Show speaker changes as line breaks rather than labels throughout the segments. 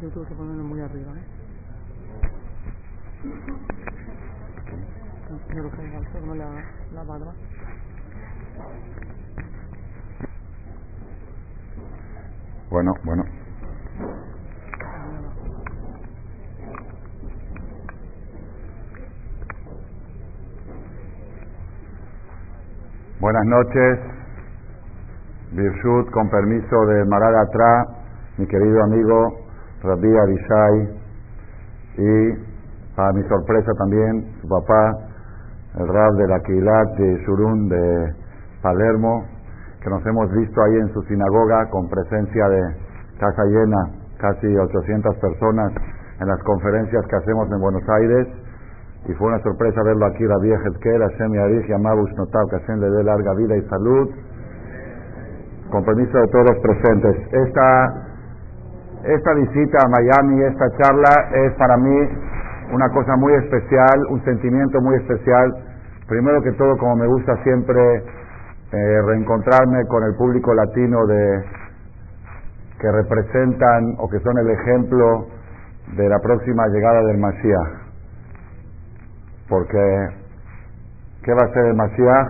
Yo tuve que ponerlo muy arriba, ¿eh? Quiero que no la, la barba.
Bueno, bueno. Buenas noches. Birshut, con permiso de Marad Atra, mi querido amigo Rabbi Abishai, y para mi sorpresa también, su papá, el Rab de la de Shurun de Palermo, que nos hemos visto ahí en su sinagoga con presencia de casa llena, casi 800 personas en las conferencias que hacemos en Buenos Aires. Y fue una sorpresa verlo aquí, vieja Esquera, Hashem Yarich, Yamabush Notav, que Hashem le dé larga vida y salud. Con permiso de todos los presentes. Esta, esta visita a Miami, esta charla es para mí una cosa muy especial, un sentimiento muy especial. Primero que todo, como me gusta siempre eh, reencontrarme con el público latino de que representan o que son el ejemplo de la próxima llegada del Mashiach. Porque, ¿qué va a hacer el Mashiach?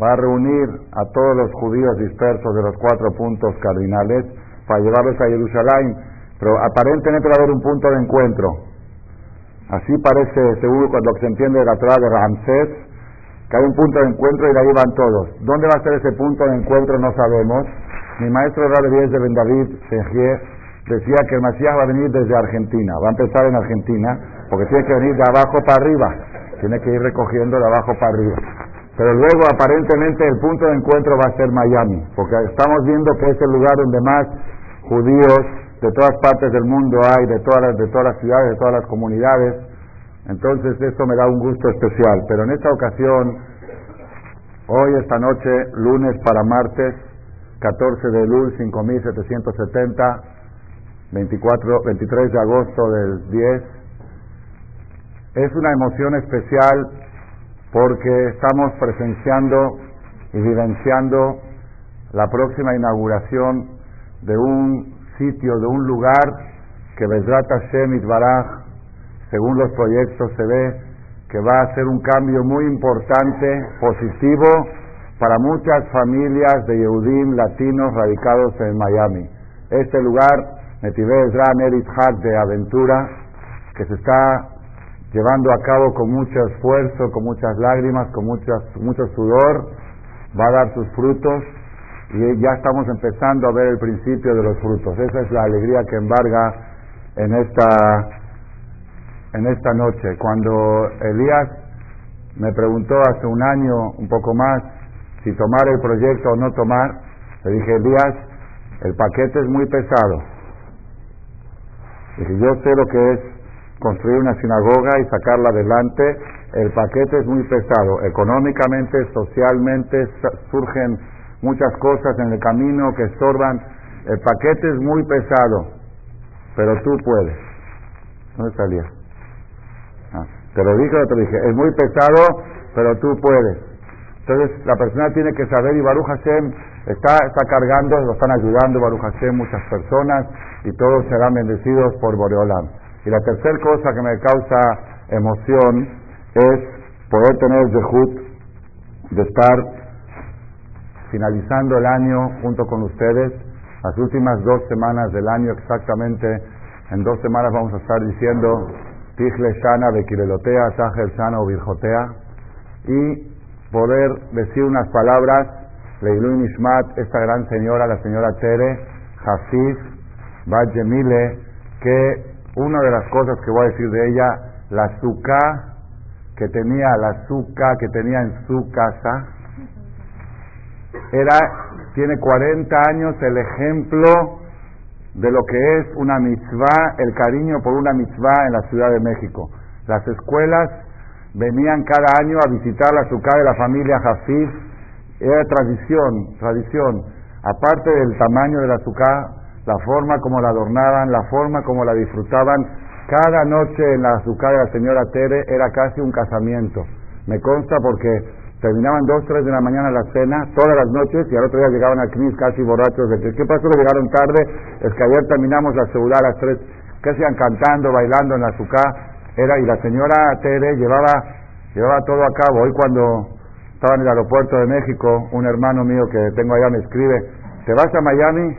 Va a reunir a todos los judíos dispersos de los cuatro puntos cardinales para llevarlos a Jerusalén, pero aparentemente va a haber un punto de encuentro. Así parece, lo que se entiende de la Torah de Ramsés, que hay un punto de encuentro y de ahí van todos. ¿Dónde va a ser ese punto de encuentro? No sabemos. Mi maestro Rabbi de Ben David decía que el Masías va a venir desde Argentina, va a empezar en Argentina, porque tiene que venir de abajo para arriba, tiene que ir recogiendo de abajo para arriba. Pero luego aparentemente el punto de encuentro va a ser Miami, porque estamos viendo que es el lugar donde más judíos de todas partes del mundo hay, de todas las, de todas las ciudades, de todas las comunidades. Entonces esto me da un gusto especial. Pero en esta ocasión, hoy, esta noche, lunes para martes, 14 de Lul 5770, 24, 23 de agosto del 10, es una emoción especial porque estamos presenciando y vivenciando la próxima inauguración de un sitio, de un lugar que Besrat Hashem Baraj, según los proyectos se ve que va a ser un cambio muy importante, positivo, para muchas familias de Yehudim latinos radicados en Miami. Este lugar, Netive Ezra Hak de Aventura, que se está llevando a cabo con mucho esfuerzo, con muchas lágrimas, con muchas, mucho sudor, va a dar sus frutos y ya estamos empezando a ver el principio de los frutos. Esa es la alegría que embarga en esta, en esta noche. Cuando Elías me preguntó hace un año, un poco más, si tomar el proyecto o no tomar, le dije, Elías, el paquete es muy pesado. Dije, yo sé lo que es construir una sinagoga y sacarla adelante, el paquete es muy pesado. Económicamente, socialmente, surgen muchas cosas en el camino que estorban. El paquete es muy pesado, pero tú puedes. ¿Dónde salía? Ah, te lo dije o te lo dije. Es muy pesado, pero tú puedes. Entonces la persona tiene que saber y Baruch Hashem está, está cargando, lo están ayudando Baruch Hashem muchas personas y todos serán bendecidos por Boreolam. Y la tercera cosa que me causa emoción es poder tener el de estar finalizando el año junto con ustedes, las últimas dos semanas del año exactamente, en dos semanas vamos a estar diciendo Tichle Shana, Bekilelotea, Tajer Shana o Virjotea, y poder decir unas palabras, Leilu Nishmat, esta gran señora, la señora Tere, Hafif, Bad que una de las cosas que voy a decir de ella, la azúcar que tenía, la azúcar que tenía en su casa, era, tiene 40 años el ejemplo de lo que es una mitzvah, el cariño por una mitzvah en la Ciudad de México. Las escuelas venían cada año a visitar la azúcar de la familia Jafif, era tradición, tradición. Aparte del tamaño de la azúcar, la forma como la adornaban, la forma como la disfrutaban, cada noche en la azúcar de la señora Tere era casi un casamiento. Me consta porque terminaban dos, tres de la mañana la cena, todas las noches, y al otro día llegaban al CNIS casi borrachos de que, ¿qué pasó llegaron tarde? Es que ayer terminamos la seguridad a las tres, que hacían cantando, bailando en la azúcar, era, y la señora Tere llevaba, llevaba todo a cabo. Hoy cuando estaba en el aeropuerto de México, un hermano mío que tengo allá me escribe, ¿te vas a Miami?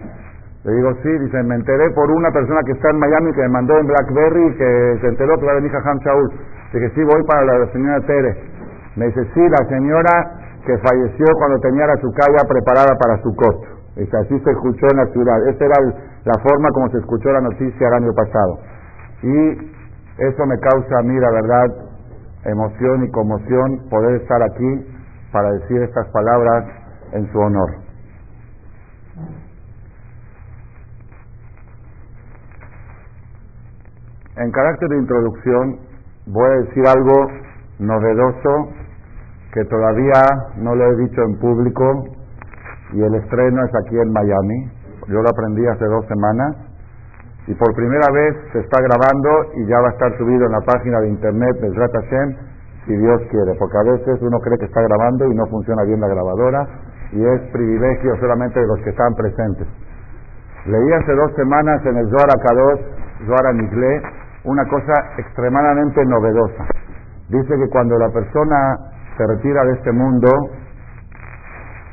Le digo, sí, dice, me enteré por una persona que está en Miami que me mandó en Blackberry que se enteró que va a venir a Ham Shaul. Dije, sí, voy para la señora Tere. Me dice, sí, la señora que falleció cuando tenía la sucaya preparada para su costo. Dice, así se escuchó en la ciudad. Esa era la forma como se escuchó la noticia el año pasado. Y eso me causa a mí, la verdad, emoción y conmoción poder estar aquí para decir estas palabras en su honor. En carácter de introducción voy a decir algo novedoso que todavía no lo he dicho en público y el estreno es aquí en Miami. Yo lo aprendí hace dos semanas y por primera vez se está grabando y ya va a estar subido en la página de internet de Hashem si Dios quiere, porque a veces uno cree que está grabando y no funciona bien la grabadora y es privilegio solamente de los que están presentes. Leí hace dos semanas en el Zohar Akadosh, Zohar Niglé, una cosa extremadamente novedosa. Dice que cuando la persona se retira de este mundo,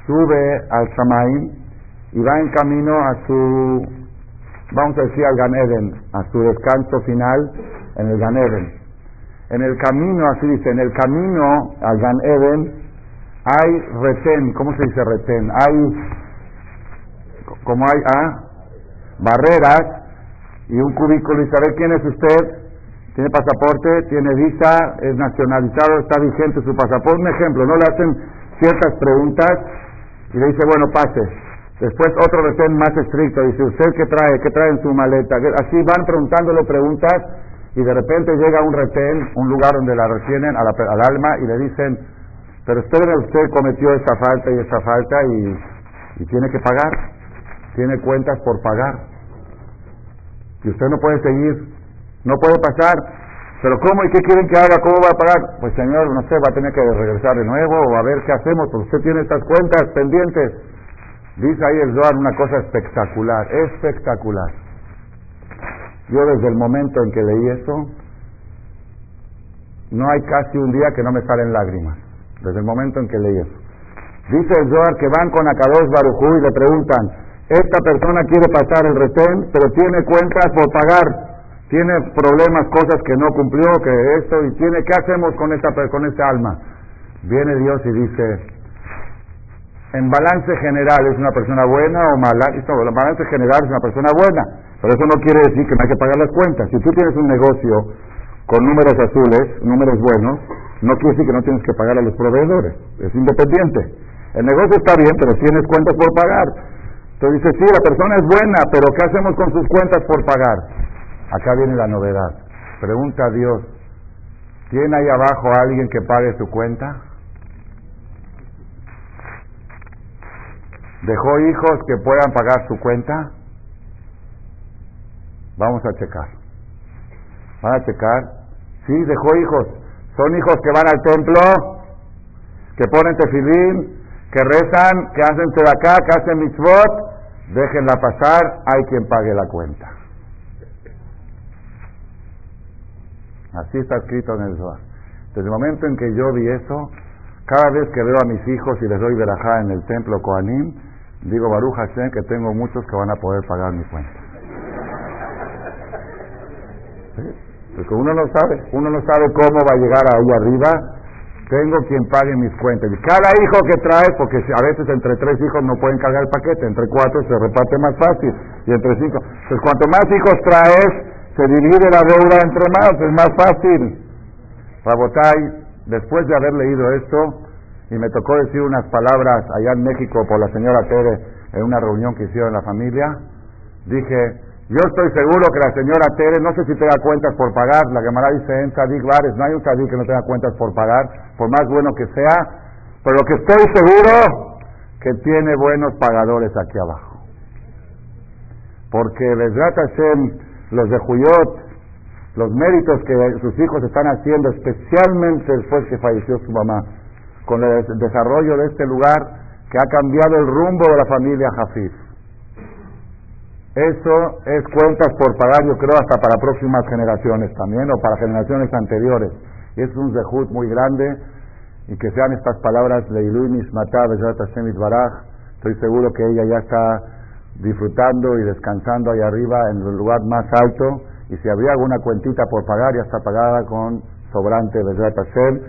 sube al Shamaim y va en camino a su, vamos a decir, al Gan Eden, a su descanso final en el Gan Eden. En el camino, así dice, en el camino al Gan Eden hay retén, ¿cómo se dice retén? Hay, como hay, ah, barreras y un cubículo y saber quién es usted, tiene pasaporte, tiene visa, es nacionalizado, está vigente su pasaporte. Un ejemplo, no le hacen ciertas preguntas y le dice, bueno, pase. Después otro retén más estricto, dice, ¿usted qué trae? ¿Qué trae en su maleta? Así van preguntándole preguntas y de repente llega un retén, un lugar donde la retienen al alma y le dicen, pero usted, usted cometió esta falta y esta falta y tiene que pagar, tiene cuentas por pagar. Y usted no puede seguir, no puede pasar. Pero ¿cómo y qué quieren que haga? ¿Cómo va a pagar? Pues señor, no sé, va a tener que regresar de nuevo o a ver qué hacemos, porque usted tiene estas cuentas pendientes. Dice ahí el Zohar una cosa espectacular, espectacular. Yo desde el momento en que leí eso, no hay casi un día que no me salen lágrimas, desde el momento en que leí eso. Dice el Zohar que van con Akadosh Barujú y le preguntan, esta persona quiere pasar el retén, pero tiene cuentas por pagar, tiene problemas, cosas que no cumplió, que esto, y tiene, ¿qué hacemos con esta, con esta alma? Viene Dios y dice, en balance general es una persona buena o mala, en balance general es una persona buena, pero eso no quiere decir que no hay que pagar las cuentas. Si tú tienes un negocio con números azules, números buenos, no quiere decir que no tienes que pagar a los proveedores, es independiente. El negocio está bien, pero tienes cuentas por pagar. Entonces dice, sí, la persona es buena, pero ¿qué hacemos con sus cuentas por pagar? Acá viene la novedad. Pregunta a Dios, ¿tiene ahí abajo alguien que pague su cuenta? ¿Dejó hijos que puedan pagar su cuenta? Vamos a checar. ¿Van a checar? Sí, dejó hijos. ¿Son hijos que van al templo? ¿Que ponen tefilín? ¿Que rezan? ¿Que hacen acá? ¿Que hacen mitzvot? déjenla pasar, hay quien pague la cuenta. Así está escrito en el Zohar. Desde el momento en que yo vi eso, cada vez que veo a mis hijos y les doy verajá en el templo Koanim, digo Baruch Hashem que tengo muchos que van a poder pagar mi cuenta. Porque uno no sabe, uno no sabe cómo va a llegar ahí arriba tengo quien pague mis cuentas. Y cada hijo que trae, porque a veces entre tres hijos no pueden cargar el paquete, entre cuatro se reparte más fácil, y entre cinco. Pues cuanto más hijos traes, se divide la deuda entre más, es más fácil. Rabotay, después de haber leído esto, y me tocó decir unas palabras allá en México por la señora Tere en una reunión que hicieron la familia, dije, yo estoy seguro que la señora Tere, no sé si tenga cuentas por pagar, la Gemara dice en Sadik Bares, no hay un Sadik que no tenga cuentas por pagar, por más bueno que sea, pero lo que estoy seguro que tiene buenos pagadores aquí abajo. Porque Besrat Hashem, los de Juyot, los méritos que sus hijos están haciendo, especialmente después que falleció su mamá, con el desarrollo de este lugar que ha cambiado el rumbo de la familia Jafif. Eso es cuentas por pagar, yo creo, hasta para próximas generaciones también, o para generaciones anteriores. Y es un zehut muy grande, y que sean estas palabras de Iluinis Matá, Baraj. Estoy seguro que ella ya está disfrutando y descansando ahí arriba en el lugar más alto, y si habría alguna cuentita por pagar, ya está pagada con sobrante de Hashem,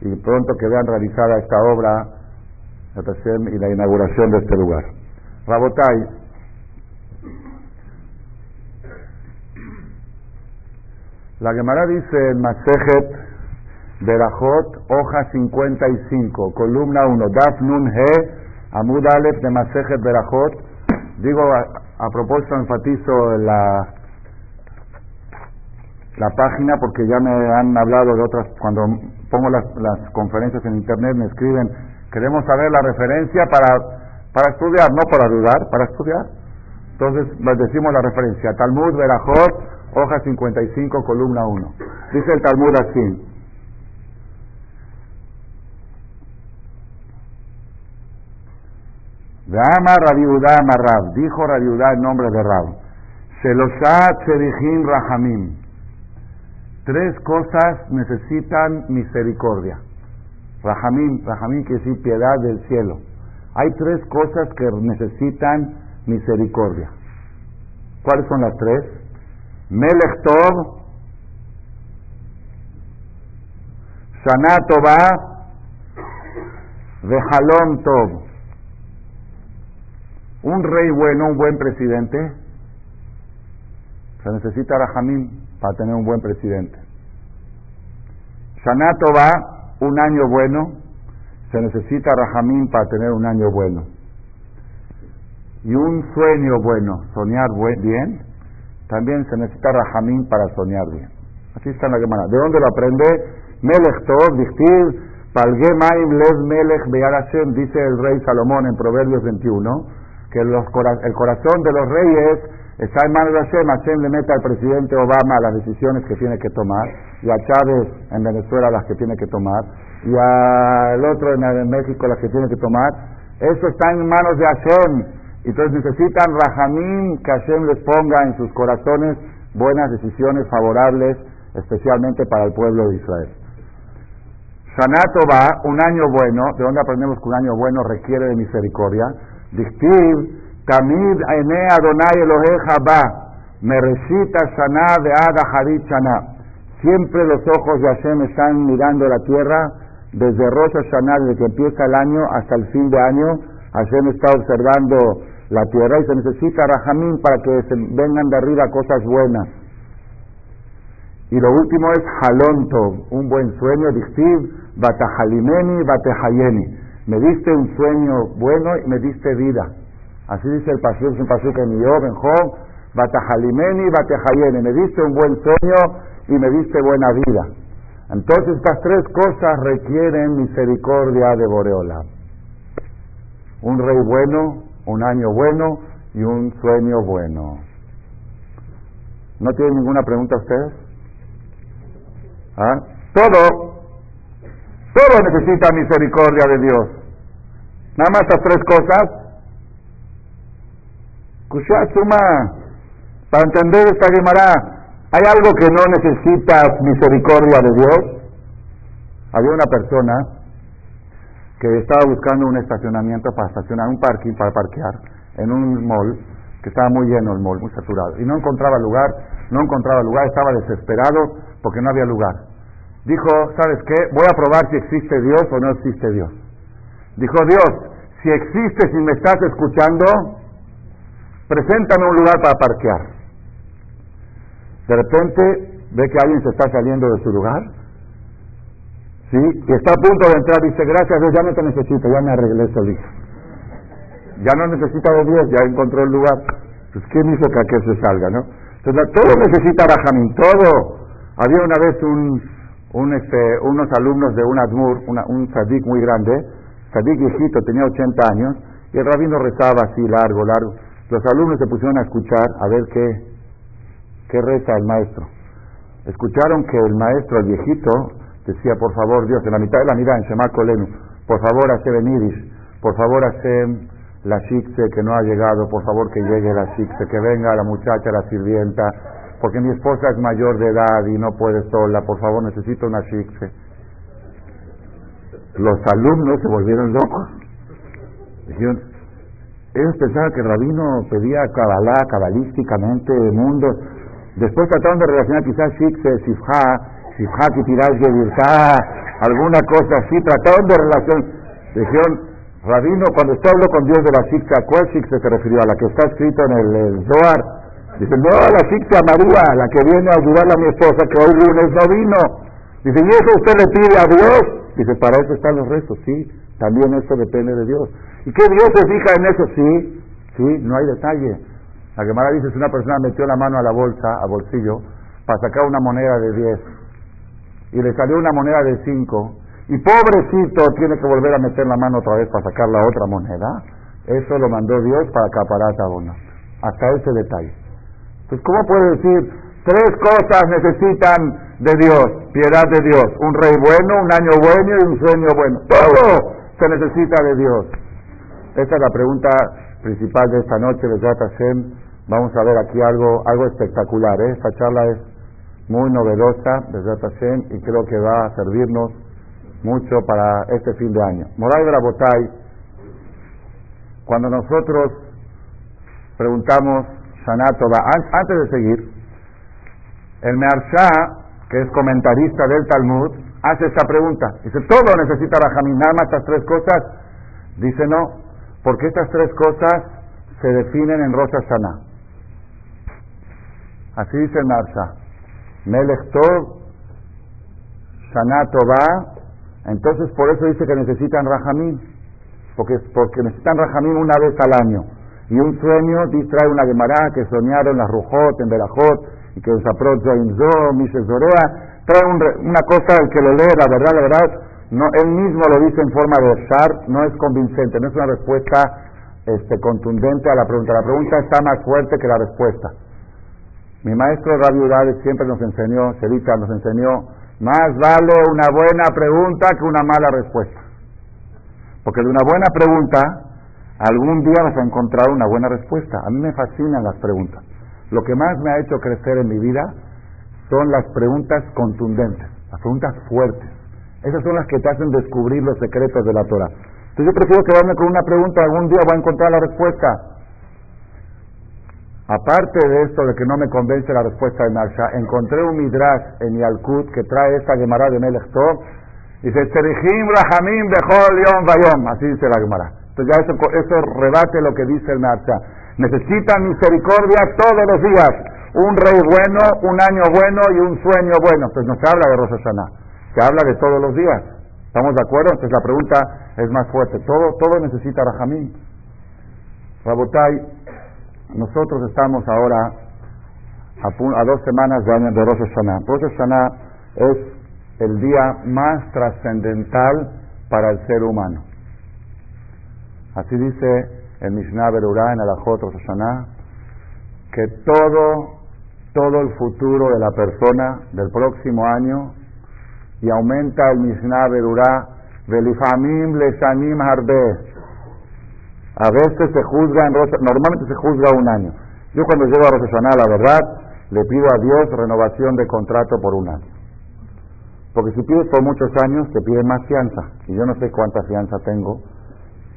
y pronto que vean realizada esta obra, Hashem, y la inauguración de este lugar. Rabotai, La Gemara dice en Masejet Berajot, hoja 55, columna 1, Daf Nun He, Amud Aleph de Masejet Berajot. Digo, a, propósito, enfatizo la, la página porque ya me han hablado de otras, cuando pongo las, las conferencias en internet me escriben, queremos saber la referencia para, para estudiar, no para dudar, para estudiar. Entonces les decimos la referencia, Talmud Berajot, hoja 55, columna 1. Dice el Talmud así. Dama Rabiudá Marrab, dijo Rabiudá en nombre de Rab. Selosá Tzerihim Rahamim. Tres cosas necesitan misericordia. Rahamim, Rahamim quiere decir piedad del cielo. Hay tres cosas que necesitan misericordia. ¿Cuáles son las tres? Melech Tov, Shana Tová, Vejalom Tov. Un rey bueno, un buen presidente, se necesita Rahamim para tener un buen presidente. Shana Tová, un año bueno, se necesita Rahamim para tener un año bueno. Y un sueño bueno, soñar bien, también se necesita Rahamín para soñar bien. Así está en la Gemara. ¿De dónde lo aprende? Melech Tov, Dichtiv, Palge Maim Lev Melech Hashem, dice el rey Salomón en Proverbios 21, que los, el corazón de los reyes está en manos de Hashem. Hashem le mete al presidente Obama las decisiones que tiene que tomar, y a Chávez en Venezuela las que tiene que tomar, y al otro en, México las que tiene que tomar. Eso está en manos de Hashem. Entonces necesitan Rahamim que Hashem les ponga en sus corazones buenas decisiones favorables, especialmente para el pueblo de Israel. Shanato va, un año bueno, ¿de dónde aprendemos que un año bueno requiere de misericordia? Dictiv, Tamid Ene Adonai Eloheja va, Mereshita Shana de Ada Shana. Siempre los ojos de Hashem están mirando la tierra, desde Rosh Hashanah, desde que empieza el año hasta el fin de año, Hashem está observando la tierra y se necesita Rahamín para que se vengan de arriba cosas buenas. Y lo último es Halonto, un buen sueño, Dictiv, Batahalimeni, Batehayeni. Me diste un sueño bueno y me diste vida. Así dice el pastor, es un pastor en Job, en Job, Batahalimeni, Batehayeni. Me diste un buen sueño y me diste buena vida. Entonces estas tres cosas requieren misericordia de Boreola. Un rey bueno, un año bueno y un sueño bueno. ¿No tienen ninguna pregunta ustedes? ¿Ah? Todo, todo necesita misericordia de Dios. Nada más estas tres cosas. Suma, para entender esta Gemara, ¿hay algo que no necesita misericordia de Dios? Había una persona que estaba buscando un estacionamiento para estacionar, un parking para parquear en un mall, que estaba muy lleno el mall, muy saturado, y no encontraba lugar, no encontraba lugar, estaba desesperado porque no había lugar. Dijo, ¿sabes qué? Voy a probar si existe Dios o no existe Dios. Dijo Dios, si existe, si me estás escuchando, preséntame un lugar para parquear. De repente ve que alguien se está saliendo de su lugar ¿sí? Y está a punto de entrar, dice, gracias Dios, ya no te necesito, ya me arreglé solito. Ya no necesita de Dios, ya encontró el lugar. Pues ¿quién hizo que aquel se salga, no? Entonces todo necesita Rahamín, todo. Había una vez un, un este, unos alumnos de un Admur, un sadik muy grande, sadik viejito, tenía 80 años, y el rabino rezaba así, largo, largo. Los alumnos se pusieron a escuchar a ver qué, qué reza el maestro. Escucharon que el maestro, el viejito, decía, por favor, Dios, en la mitad de la mirada, en Shema Kolenu, por favor, hace Benidish, por favor, hace la shikse que no ha llegado, por favor que llegue la shikse, que venga la muchacha, la sirvienta, porque mi esposa es mayor de edad y no puede sola, por favor necesito una shikse. Los alumnos se volvieron locos. Dijeron, ellos pensaban que el rabino pedía cabalá, cabalísticamente, mundo. Después trataron de relacionar quizás shikse, sifha, sifha, virta, alguna cosa así, trataron de relacionar. Dijeron, Rabino, cuando usted habló con Dios de la Shiksa, ¿cuál Shiksa se refirió? ¿A la que está escrito en el, Zohar? Dice, no, la Shiksa María, la que viene a ayudar a mi esposa, que hoy lunes no vino. Dice, ¿y eso usted le pide a Dios? Dice, para eso están los restos, sí. También eso depende de Dios. ¿Y qué Dios se fija en eso? Sí, sí, no hay detalle. La Gemara dice, si una persona metió la mano a la bolsa, al bolsillo, para sacar una moneda de 10, y le salió una moneda de 5, y pobrecito tiene que volver a meter la mano otra vez para sacar la otra moneda. Eso lo mandó Dios para acaparar a Hasta ese detalle. Entonces, ¿cómo puede decir tres cosas necesitan de Dios, piedad de Dios? Un rey bueno, un año bueno y un sueño bueno. Todo se necesita de Dios. Esa es la pregunta principal de esta noche de Hashem. Vamos a ver aquí algo, algo espectacular. ¿eh? Esta charla es muy novedosa de Hashem y creo que va a servirnos mucho para este fin de año. Moray de la Botay, cuando nosotros preguntamos antes de seguir, el Mearsha, que es comentarista del Talmud, hace esta pregunta. Dice, ¿todo necesita Rahamim, nada más estas tres cosas? Dice, no, porque estas tres cosas se definen en Rosh Hashanah. Así dice el Mearsha. Melech Tov, entonces por eso dice que necesitan rajamín, porque, porque necesitan rajamín una vez al año. Y un sueño distrae una Gemara que soñaron las Rujot, en Berajot, que Zaprot Zoimzo, Mishes Zorea, trae una cosa el que lo lee, la verdad, la verdad, él mismo lo dice en forma de shar, no es convincente, no es una respuesta este, contundente a la pregunta. La pregunta está más fuerte que la respuesta. Mi maestro Rabbi Udades siempre nos enseñó, Sevita nos enseñó más vale una buena pregunta que una mala respuesta. Porque de una buena pregunta, algún día vas a encontrar una buena respuesta. A mí me fascinan las preguntas. Lo que más me ha hecho crecer en mi vida son las preguntas contundentes, las preguntas fuertes. Esas son las que te hacen descubrir los secretos de la Torah. Entonces yo prefiero quedarme con una pregunta, algún día voy a encontrar la respuesta. Aparte de esto de que no me convence la respuesta de Marsha, encontré un midrash en Yalkut que trae esta Gemara de Melech Tov. Dice, Rahamim Bechol Yom Vayom. Así dice la Gemara. Entonces ya eso, eso rebate lo que dice el Marsha. Necesitan misericordia todos los días. Un rey bueno, un año bueno y un sueño bueno. Pues no se habla de Rosh. Se habla de todos los días. ¿Estamos de acuerdo? Entonces la pregunta es más fuerte. Todo, todo necesita Rahamim. Rabotai, nosotros estamos ahora a, dos semanas de año de Rosh Hashanah. Rosh es el día más trascendental para el ser humano. Así dice el Mishnah Berurah en Alajot Rosh Hashanah, que todo, todo el futuro de la persona del próximo año, y aumenta el Mishnah Berurah, Velifamim Leshanim Harbe, a veces se juzga en normalmente se juzga un año. Yo cuando llego a Rosh la verdad, le pido a Dios renovación de contrato por un año. Porque si pides por muchos años, te piden más fianza. Y yo no sé cuánta fianza tengo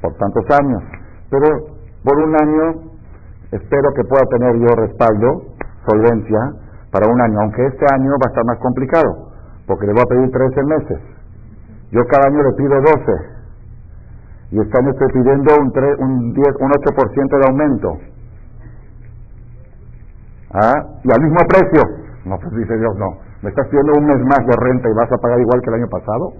por tantos años. Pero por un año espero que pueda tener yo respaldo, solvencia, para un año. Aunque este año va a estar más complicado, porque le voy a pedir 13 meses. Yo cada año le pido 12 y este pidiendo un, un, 10, un 8% de aumento. ¿Ah? Y al mismo precio. No, pues dice Dios, no. ¿Me estás pidiendo un mes más de renta y vas a pagar igual que el año pasado?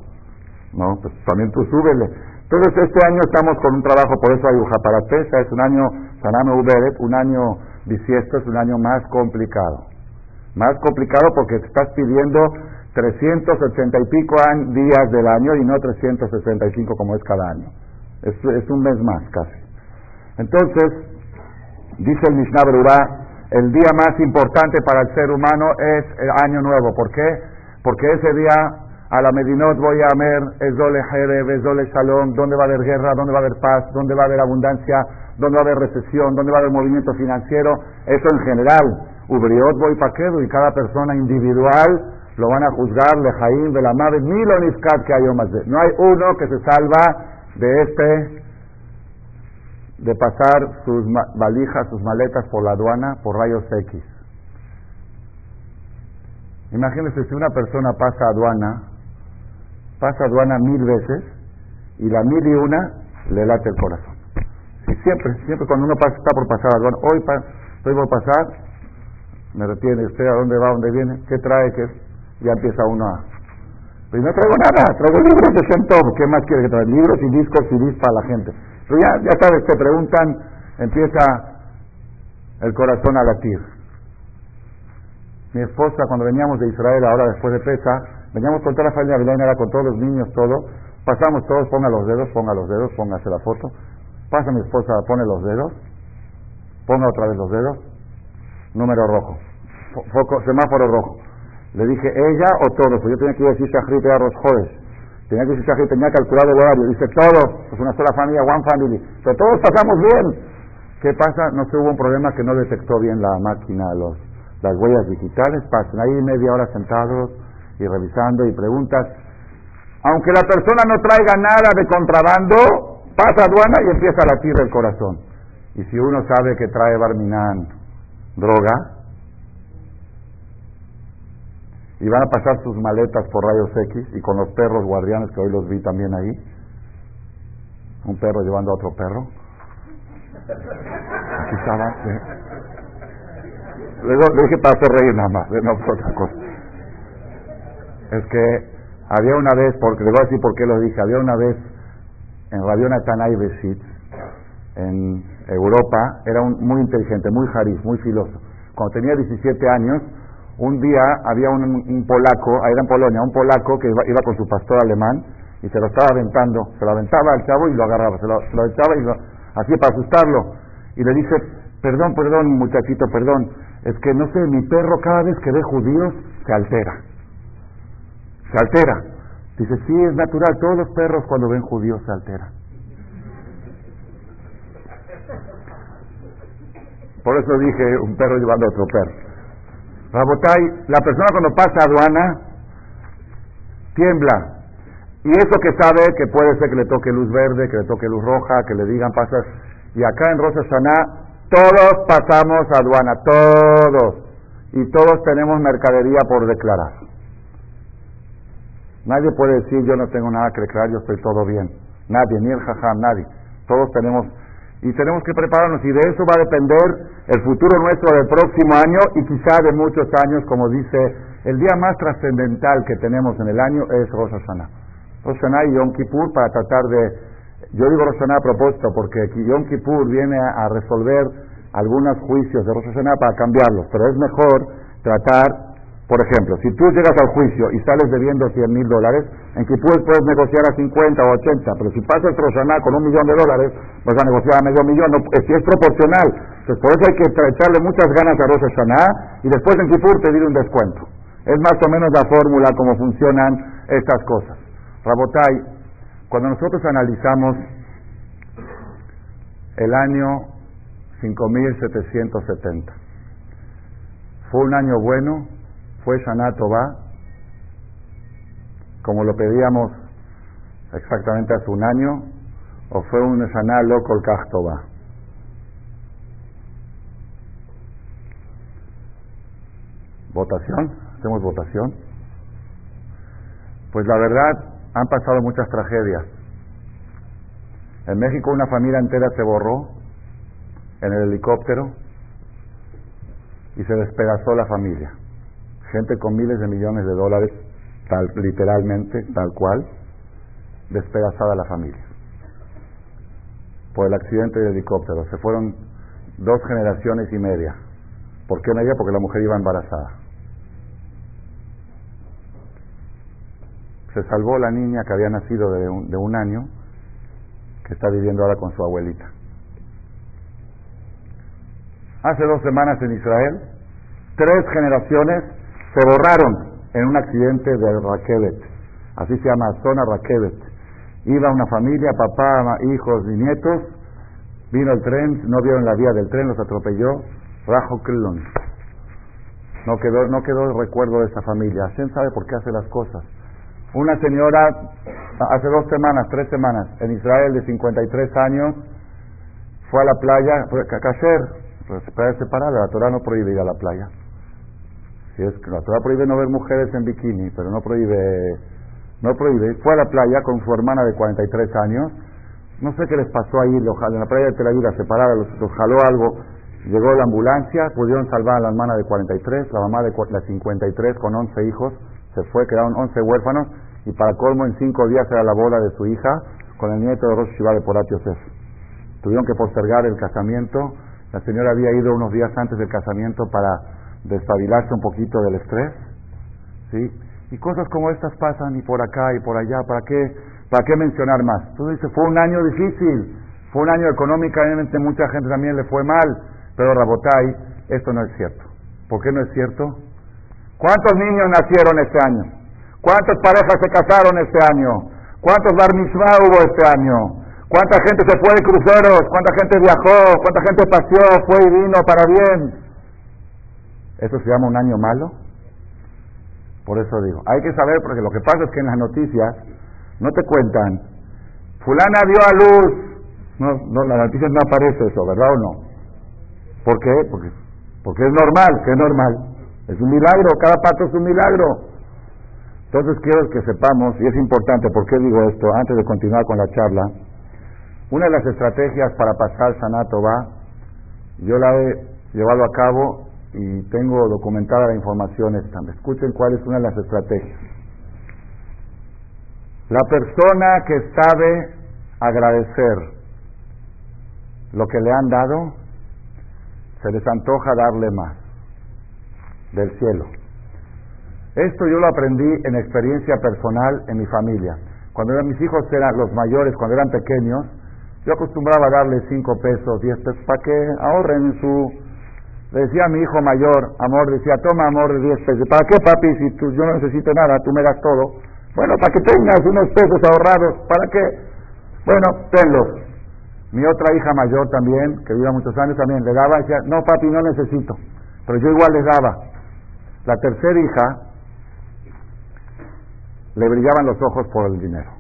No, pues también tú súbele. Entonces este año estamos con un trabajo, por eso hay Ujaparatesa, es un año, Saname Uberet, un año bisiesto, es un año más complicado. Más complicado porque estás pidiendo 380 y pico días del año y no 365 como es cada año. Es, un mes más casi. Entonces, dice el Mishnah Berurah, el día más importante para el ser humano es el año nuevo. ¿Por qué? Porque ese día a la Medinot voy a ver Esdole Jereb, Esdole Shalom, dónde va a haber guerra, dónde va a haber paz, dónde va a haber abundancia, dónde va a haber recesión, dónde va a haber movimiento financiero, eso en general. Ubriot voy paquedo y cada persona individual lo van a juzgar, Lejaim, Belamavet, Milonifkat que hay de. No hay uno que se salva de este, de pasar sus valijas, sus maletas por la aduana por rayos X. Imagínense si una persona pasa aduana, pasa aduana mil veces y la mil y una le late el corazón. Y siempre, siempre cuando uno pasa, está por pasar aduana, hoy estoy por pasar, me retiene usted a dónde va, dónde viene, qué trae, qué ya empieza uno a... Pues no traigo nada, traigo libros de Shem ¿qué más quiere que traiga? Libros y discos y discos para la gente. Pero ya, ya sabes, te preguntan, empieza el corazón a latir. Mi esposa, cuando veníamos de Israel, ahora después de Pesa, veníamos con toda la familia era con todos los niños, todo. Pasamos todos, ponga los dedos, ponga los dedos, póngase la foto. Pasa mi esposa, pone los dedos, ponga otra vez los dedos, número rojo, foco, semáforo rojo. Le dije, ¿ella o todos? Pues yo tenía que decir Shahrit a los jóvenes. Tenía que decir Shahrit, tenía calculado el horario. Dice, todos, es una sola familia, one family. Pero todos pasamos bien. ¿Qué pasa? No se hubo un problema que no detectó bien la máquina, los, las huellas digitales. Pasan ahí media hora sentados y revisando y preguntas. Aunque la persona no traiga nada de contrabando, pasa aduana y empieza a latir el corazón. Y si uno sabe que trae Barminan droga, y van a pasar sus maletas por rayos X y con los perros guardianes que hoy los vi también ahí. Un perro llevando a otro perro. Aquí estaba. Luego le dije para hacer reír nada más, no por otra cosa. Es que había una vez, porque le voy a decir por qué lo dije, había una vez en Radio Natanay Besit, en Europa, era un, muy inteligente, muy jariz, muy filoso. Cuando tenía 17 años, un día había un, polaco, ahí era en Polonia, un polaco que iba, con su pastor alemán y se lo estaba aventando, se lo aventaba al chavo y lo agarraba, se lo, echaba y lo, así para asustarlo. Y le dice, perdón, perdón, muchachito, perdón, es que no sé, mi perro cada vez que ve judíos se altera. Se altera. Dice, sí, es natural, todos los perros cuando ven judíos se alteran. Por eso dije un perro llevando a otro perro. Rabotay, la persona cuando pasa aduana tiembla. Y eso que sabe que puede ser que le toque luz verde, que le toque luz roja, que le digan pasas. Y acá en Rosa Saná todos pasamos aduana, todos. Y todos tenemos mercadería por declarar. Nadie puede decir yo no tengo nada que declarar, yo estoy todo bien. Nadie, ni el jajam, nadie. Todos tenemos y tenemos que prepararnos y de eso va a depender el futuro nuestro del próximo año y quizá de muchos años, como dice, el día más trascendental que tenemos en el año es Rosh Hashanah. Rosh Hashanah y Yom Kippur para tratar de, yo digo Rosh Hashanah a propósito porque Yom Kippur viene a, resolver algunos juicios de Rosh Hashanah para cambiarlos, pero es mejor tratar por ejemplo, si tú llegas al juicio y sales debiendo 100 mil dólares, en Kippur puedes negociar a 50 o 80, pero si pasas Roshaná con un millón de dólares, vas a negociar a medio millón, no, si es proporcional. Entonces, por eso hay que echarle muchas ganas a Rosh Hashanah y después en Kippur pedir un descuento. Es más o menos la fórmula como funcionan estas cosas. Rabotai, cuando nosotros analizamos el año 5770, fue un año bueno ¿Fue Shana Tová? Como lo pedíamos exactamente hace un año, o fue un Shana Lokol Tová? ¿Votación? ¿Hacemos votación? Pues la verdad, han pasado muchas tragedias. En México una familia entera se borró en el helicóptero y se despedazó la familia gente con miles de millones de dólares, tal, literalmente, tal cual, despedazada la familia. Por el accidente de helicóptero. Se fueron dos generaciones y media. ¿Por qué media? Porque la mujer iba embarazada. Se salvó la niña que había nacido de un año, que está viviendo ahora con su abuelita. Hace dos semanas en Israel, tres generaciones se borraron en un accidente de Raquevet. así se llama, zona Raquevet. Iba una familia, papá, hijos y nietos, vino el tren, no vieron la vía del tren, los atropelló, Rajo Krillon. No quedó, no quedó el recuerdo de esa familia. Hashem sabe por qué hace las cosas. Una señora, hace dos semanas, tres semanas, en Israel de 53 años, fue a la playa, Kasher, pues, playa separada, la Torah no prohíbe ir a la playa. Si es que la Torah prohíbe no ver mujeres en bikini, pero no prohíbe, no prohíbe. Fue a la playa con su hermana de 43 años, no sé qué les pasó ahí, en la playa de Tel Aviv, separada, los, los jaló algo, Llegó la ambulancia, pudieron salvar a la hermana de 43, la mamá de la 53 con 11 hijos, se fue, quedaron 11 huérfanos y para colmo en 5 días era la boda de su hija con el nieto de Rosh Shiva de Porat Yosef. Tuvieron que postergar el casamiento, la señora había ido unos días antes del casamiento para despabilarse un poquito del estrés, ¿sí? Y cosas como estas pasan y por acá y por allá, ¿para qué, para qué mencionar más? Tú dices, fue un año difícil, fue un año económicamente, mucha gente también le fue mal, pero Rabotai, esto no es cierto. ¿Por qué no es cierto? ¿Cuántos niños nacieron este año? ¿Cuántas parejas se casaron este año? ¿Cuántos bar hubo este año? ¿Cuánta gente se fue de cruceros? ¿Cuánta gente viajó? ¿Cuánta gente paseó? ¿Fue y vino para bien? ¿Eso se llama un año malo? Por eso digo, hay que saber, porque lo que pasa es que en las noticias no te cuentan, fulana dio a luz, no, no, las noticias no aparece eso, ¿verdad o no? ¿Por qué? Porque, porque es normal, que es normal. Es un milagro, cada pato es un milagro. Entonces quiero que sepamos, y es importante, ¿por qué digo esto? Antes de continuar con la charla, una de las estrategias para pasar Sanato va, yo la he llevado a cabo y tengo documentada la información esta. Escuchen cuál es una de las estrategias. La persona que sabe agradecer lo que le han dado, se les antoja darle más del cielo. Esto yo lo aprendí en experiencia personal en mi familia. Cuando eran mis hijos eran los mayores, cuando eran pequeños, yo acostumbraba a darle cinco pesos, diez pesos, para que ahorren en su... Le decía a mi hijo mayor, amor, decía, toma amor de diez pesos. ¿Para qué, papi? Si tú, yo no necesito nada, tú me das todo. Bueno, para que tengas unos pesos ahorrados, ¿para qué? Bueno, tenlos. Mi otra hija mayor también, que vive muchos años, también le daba y decía, no papi, no necesito. Pero yo igual le daba. La tercera hija le brillaban los ojos por el dinero.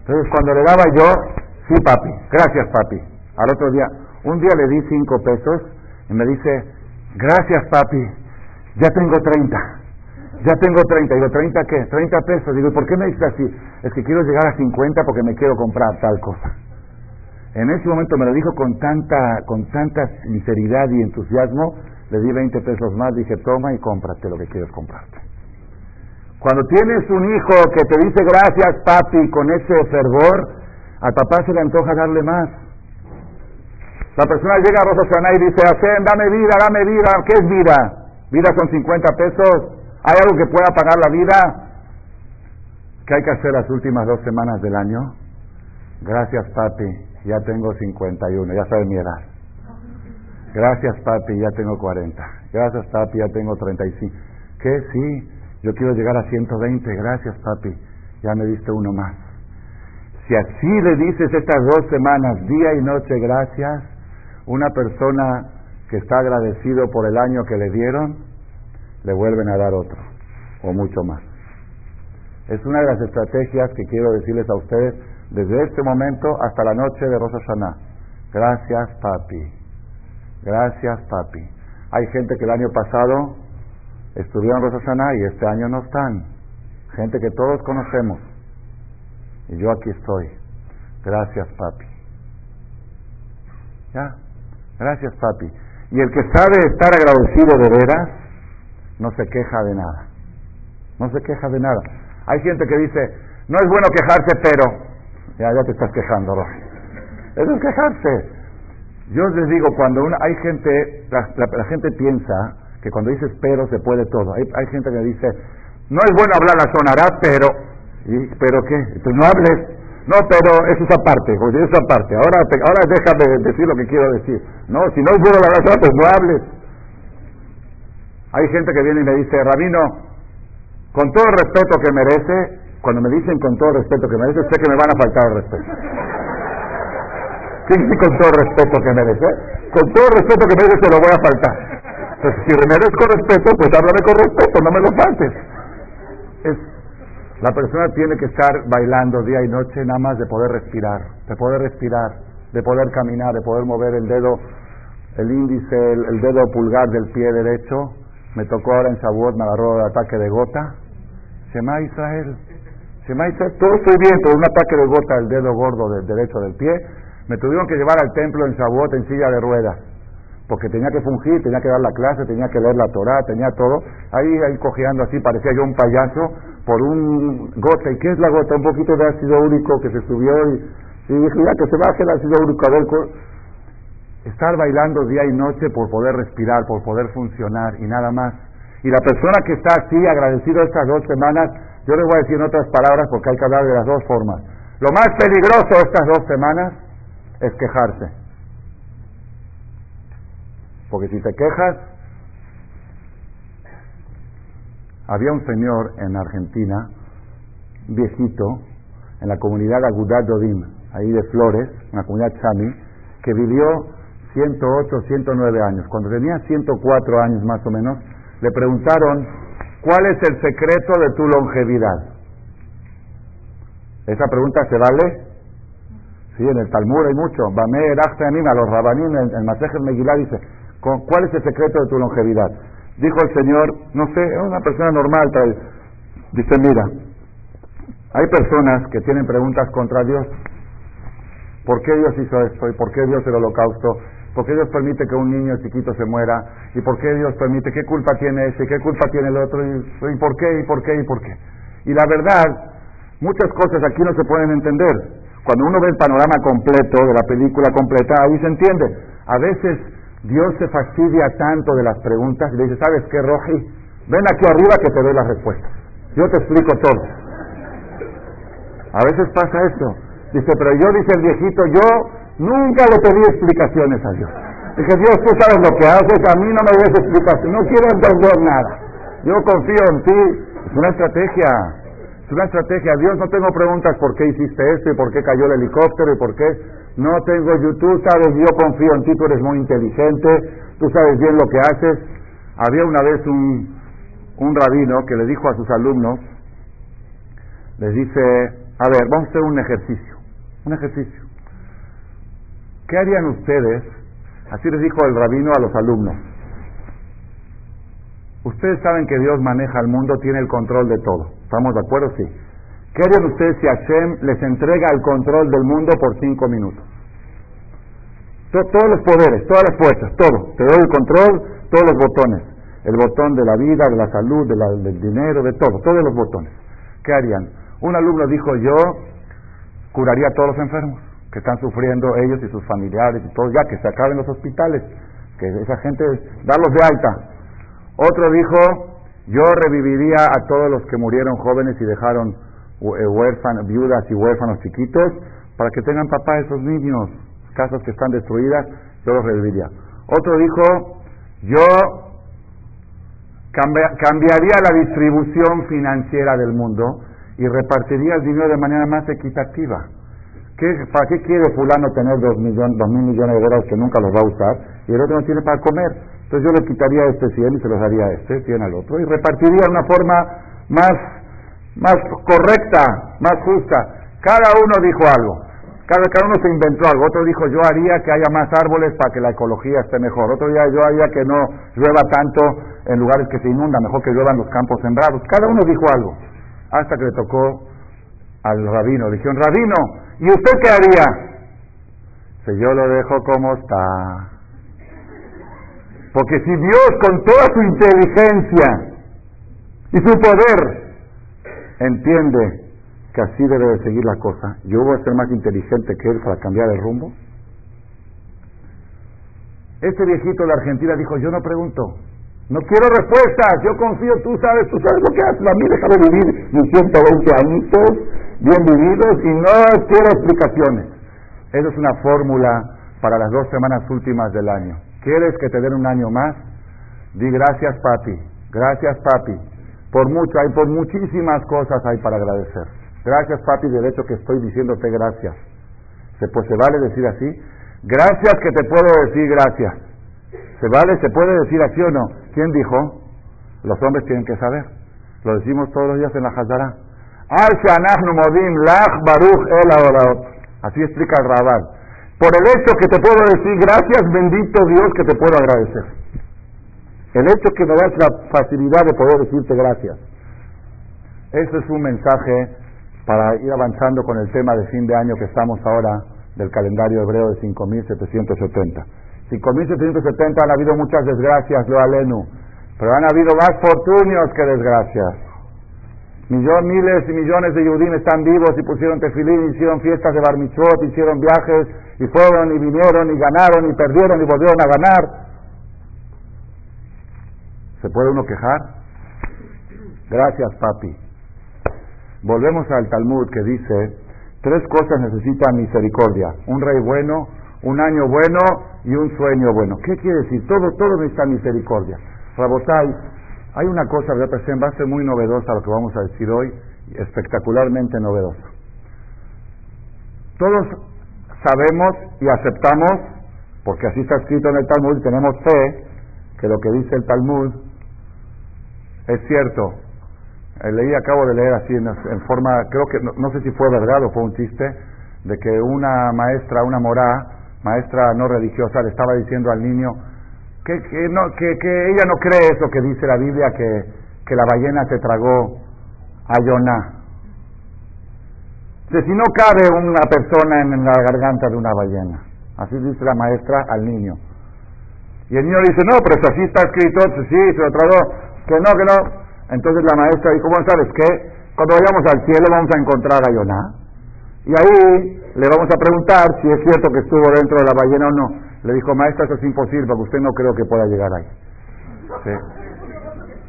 Entonces cuando le daba yo, sí papi, gracias papi. Al otro día, un día le di cinco pesos y me dice, gracias papi, ya tengo treinta. Ya tengo 30. Digo, ¿30 qué? 30 pesos. Digo, ¿por qué me dices así? Es que quiero llegar a 50 porque me quiero comprar tal cosa. En ese momento me lo dijo con tanta, con tanta sinceridad y entusiasmo. Le di 20 pesos más. Dije, toma y cómprate lo que quieres comprarte. Cuando tienes un hijo que te dice gracias, papi, con ese fervor, al papá se le antoja darle más. La persona llega a Rosa y dice, Hacen, dame vida, dame vida. ¿Qué es vida? Vida son 50 pesos. ¿Hay algo que pueda pagar la vida? ¿Qué hay que hacer las últimas dos semanas del año? Gracias, papi, ya tengo 51, ya sabe mi edad. Gracias, papi, ya tengo 40. Gracias, papi, ya tengo 35. ¿Qué? Sí, yo quiero llegar a 120. Gracias, papi, ya me diste uno más. Si así le dices estas dos semanas, día y noche, gracias, una persona que está agradecido por el año que le dieron, le vuelven a dar otro, o mucho más. Es una de las estrategias que quiero decirles a ustedes desde este momento hasta la noche de Rosa Hashanah. Gracias, papi. Gracias, papi. Hay gente que el año pasado estuvieron en Rosa Hashanah y este año no están. Gente que todos conocemos. Y yo aquí estoy. Gracias, papi. ¿Ya? Gracias, papi. Y el que sabe estar agradecido de veras, no se queja de nada. No se queja de nada. Hay gente que dice, no es bueno quejarse, pero... Ya, ya te estás quejando, Roger. Eso es quejarse. Yo les digo, cuando una, hay gente, la, gente piensa que cuando dices pero se puede todo. Hay, hay gente que dice, no es bueno hablar la sonará, pero... ¿Y, ¿Pero qué? Pues no hables. No, pero eso es aparte, oye, eso es aparte. Ahora, ahora déjame decir lo que quiero decir. No, si no hablar la pues no hables. Hay gente que viene y me dice, Rabino, Con todo el respeto que merece, cuando me dicen con todo el respeto que merece, sé que me van a faltar el respeto. ¿Quién dice con todo el respeto que merece? Con todo el respeto que merece te lo voy a faltar. Pues si merezco respeto, pues háblame con respeto, no me lo faltes. Es, la persona tiene que estar bailando día y noche nada más de poder respirar, de poder respirar, de poder caminar, de poder mover el dedo, el índice, el, dedo pulgar del pie derecho. Me tocó ahora en Shavuot, me agarró el ataque de gota. Shema Israel. Shema Israel, todo estoy bien, pero un ataque de gota del dedo gordo del derecho del pie. Me tuvieron que llevar al templo en Shavuot en silla de ruedas porque tenía que fungir, tenía que dar la clase, tenía que leer la Torah, tenía todo. Ahí, ahí cojeando así, parecía yo un payaso por un gota. ¿Y qué es la gota? Un poquito de ácido úrico que se subió y, y dije, ya que se baje el ácido úrico. A ver, estar bailando día y noche por poder respirar, por poder funcionar y nada más. Y la persona que está así, agradecido estas dos semanas, yo les voy a decir en otras palabras porque hay que hablar de las dos formas. Lo más peligroso estas dos semanas es quejarse. Porque si te quejas, había un señor en Argentina, viejito, en la comunidad Agudat Dodim, ahí de Flores, una comunidad chami, que vivió 108, 109 años. Cuando tenía 104 años más o menos, le preguntaron, ¿cuál es el secreto de tu longevidad? ¿Esa pregunta se vale? Sí, en el Talmud hay mucho. Bame a los rabanim, en el Masejet Megillah dice, ¿Cuál es el secreto de tu longevidad? Dijo el Señor, no sé, es una persona normal. Dice, mira, hay personas que tienen preguntas contra Dios. ¿Por qué Dios hizo esto? ¿Y por qué Dios el holocausto? ¿Por qué Dios permite que un niño chiquito se muera? ¿Y por qué Dios permite? ¿Qué culpa tiene ese? ¿Qué culpa tiene el otro? ¿Y, por qué? ¿Y por qué? ¿Y por qué? Y la verdad, muchas cosas aquí no se pueden entender. Cuando uno ve el panorama completo de la película completa, ahí se entiende. A veces Dios se fastidia tanto de las preguntas y le dice, ¿sabes qué, Roji? Ven aquí arriba que te doy las respuestas. Yo te explico todo. A veces pasa eso. Dice, pero yo, dice el viejito, yo nunca le pedí explicaciones a Dios. Dije, Dios, tú sabes lo que haces, a mí no me des explicación, no quiero entender nada. Yo confío en ti. Es una estrategia. Es una estrategia. Dios, no tengo preguntas por qué hiciste esto y por qué cayó el helicóptero y por qué no tengo YouTube, sabes, yo confío en ti, tú eres muy inteligente, tú sabes bien lo que haces. Había una vez un, un rabino que le dijo a sus alumnos, les dice, a ver, vamos a hacer un ejercicio, un ejercicio. ¿Qué harían ustedes? Así les dijo el rabino a los alumnos. Ustedes saben que Dios maneja el mundo, tiene el control de todo. ¿Estamos de acuerdo? Sí. ¿Qué harían ustedes si Hashem les entrega el control del mundo por cinco minutos? todos los poderes, todas las fuerzas, todo. Te doy el control, todos los botones. El botón de la vida, de la salud, del dinero, de todo, todos los botones. ¿Qué harían? Un alumno dijo, yo curaría a todos los enfermos que están sufriendo ellos y sus familiares y todo, ya que se acaben los hospitales, que esa gente, darlos de alta. Otro dijo, yo reviviría a todos los que murieron jóvenes y dejaron huérfanos, viudas y huérfanos chiquitos, para que tengan papá esos niños, casas que están destruidas, yo los reviviría. Otro dijo, yo cambiaría la distribución financiera del mundo y repartiría el dinero de manera más equitativa. ¿Qué, ¿Para qué quiere fulano tener dos, millones, dos mil millones de dólares que nunca los va a usar y el otro no tiene para comer? Entonces yo le quitaría este 100 y se los daría a este, 100 al otro y repartiría de una forma más más correcta, más justa. Cada uno dijo algo. Cada, uno se inventó algo. Otro dijo, yo haría que haya más árboles para que la ecología esté mejor. Otro día yo haría que no llueva tanto en lugares que se inundan, mejor que lluevan los campos sembrados. Cada uno dijo algo. Hasta que le tocó al rabino. Dijeron, rabino, ¿y usted qué haría? Si yo lo dejo como está. Porque si Dios con toda su inteligencia y su poder entiende que así debe de seguir la cosa, yo voy a ser más inteligente que él para cambiar el rumbo. Este viejito de Argentina dijo, yo no pregunto, no quiero respuestas, yo confío, tú sabes, tú sabes lo que haces, a mí déjame vivir mis 120 añitos bien vividos y no quiero explicaciones. Esa es una fórmula para las dos semanas últimas del año. ¿Quieres que te den un año más? Di gracias papi, gracias papi, Por mucho, hay por muchísimas cosas hay para agradecer. Gracias, papi, del hecho que estoy diciéndote gracias. ¿Se, pues, ¿Se vale decir así? Gracias que te puedo decir gracias. ¿Se vale? ¿Se puede decir así o no? ¿Quién dijo? Los hombres tienen que saber. Lo decimos todos los días en la Hazara. Así explica el Rabal. Por el hecho que te puedo decir gracias, bendito Dios que te puedo agradecer. El hecho que me das la facilidad de poder decirte gracias. Ese es un mensaje para ir avanzando con el tema de fin de año que estamos ahora del calendario hebreo de 5770. 5770 han habido muchas desgracias, lo alenu, pero han habido más fortunios que desgracias. Millón, miles y millones de judíos están vivos y pusieron tefilín, hicieron fiestas de bar hicieron viajes y fueron y vinieron y ganaron y perdieron y volvieron a ganar. ¿Se puede uno quejar? Gracias, papi. Volvemos al Talmud que dice, tres cosas necesitan misericordia. Un rey bueno, un año bueno y un sueño bueno. ¿Qué quiere decir? Todo, todo necesita misericordia. Rabosai, hay una cosa, va a ser muy novedosa lo que vamos a decir hoy, espectacularmente novedosa. Todos sabemos y aceptamos, porque así está escrito en el Talmud, y tenemos fe, que lo que dice el Talmud es cierto. Eh, leí, acabo de leer así en, forma, creo que, no, sé si fue verdad o fue un chiste, de que una maestra, una morá, maestra no religiosa, le estaba diciendo al niño, que, no, que, que, ella no cree eso que dice la Biblia, que, que la ballena se tragó a Yoná. si no cabe una persona en la garganta de una ballena. Así dice la maestra al niño. Y el niño dice, no, pero eso así está escrito, sí, se lo tragó. Que no, que no. Entonces la maestra dijo, bueno, ¿sabes qué? Cuando vayamos al cielo vamos a encontrar a Yoná. Y ahí le vamos a preguntar si es cierto que estuvo dentro de la ballena o no. Le dijo, maestra, eso es imposible porque usted no creo que pueda llegar ahí.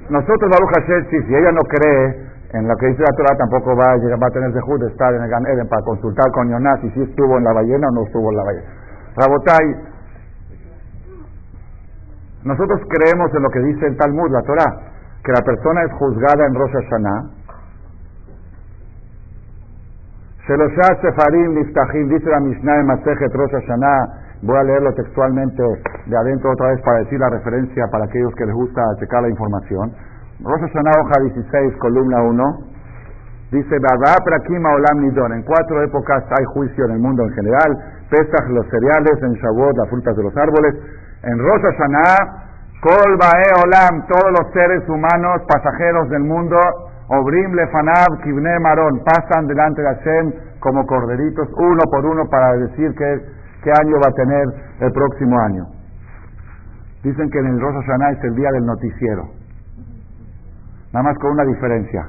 Nosotros, Baruch Hashem, sí, si ella no cree en lo que dice la Torah, tampoco va a, llegar, va a tener de estar en el Gan Eden para consultar con Yonás si sí estuvo en la ballena o no estuvo en la ballena. Rabotai, nosotros creemos en lo que dice el Talmud, la Torah, que la persona es juzgada en Rosh Hashanah. Sefarim Liftahim, dice la Mishnah en Masejet Rosh Hashanah, Voy a leerlo textualmente de adentro otra vez para decir la referencia para aquellos que les gusta checar la información. Rosa Hashanah, hoja 16, columna 1. Dice, Olam Nidon. En cuatro épocas hay juicio en el mundo en general. Pesach, los cereales. En Shavuot, las frutas de los árboles. En Rosh Hashanah, Kol Olam. Todos los seres humanos, pasajeros del mundo. Obrim Lefanav, Kibne Marón. Pasan delante de Hashem como corderitos, uno por uno, para decir que qué año va a tener el próximo año. Dicen que en el Rosh es el día del noticiero. Nada más con una diferencia.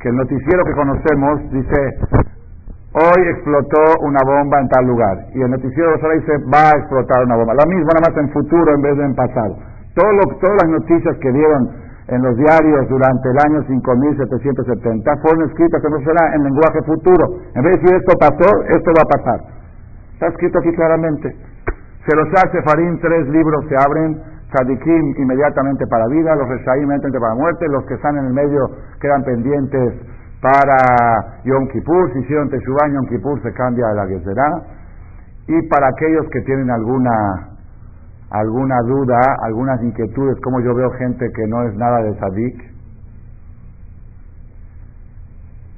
Que el noticiero que conocemos dice, hoy explotó una bomba en tal lugar. Y el noticiero de dice, va a explotar una bomba. La misma, nada más en futuro en vez de en pasado. Todo todas las noticias que dieron en los diarios durante el año 5770 fueron escritas en, en lenguaje futuro. En vez de decir esto pasó, esto va a pasar. Está escrito aquí claramente. Se los hace Farín, tres libros se abren, Sadikim inmediatamente para vida, los Reshaim inmediatamente para muerte, los que están en el medio quedan pendientes para Yom Kippur, si hicieron Teshuvah Yom Kippur se cambia a la Gezerá, y para aquellos que tienen alguna alguna duda, algunas inquietudes, como yo veo gente que no es nada de Sadik,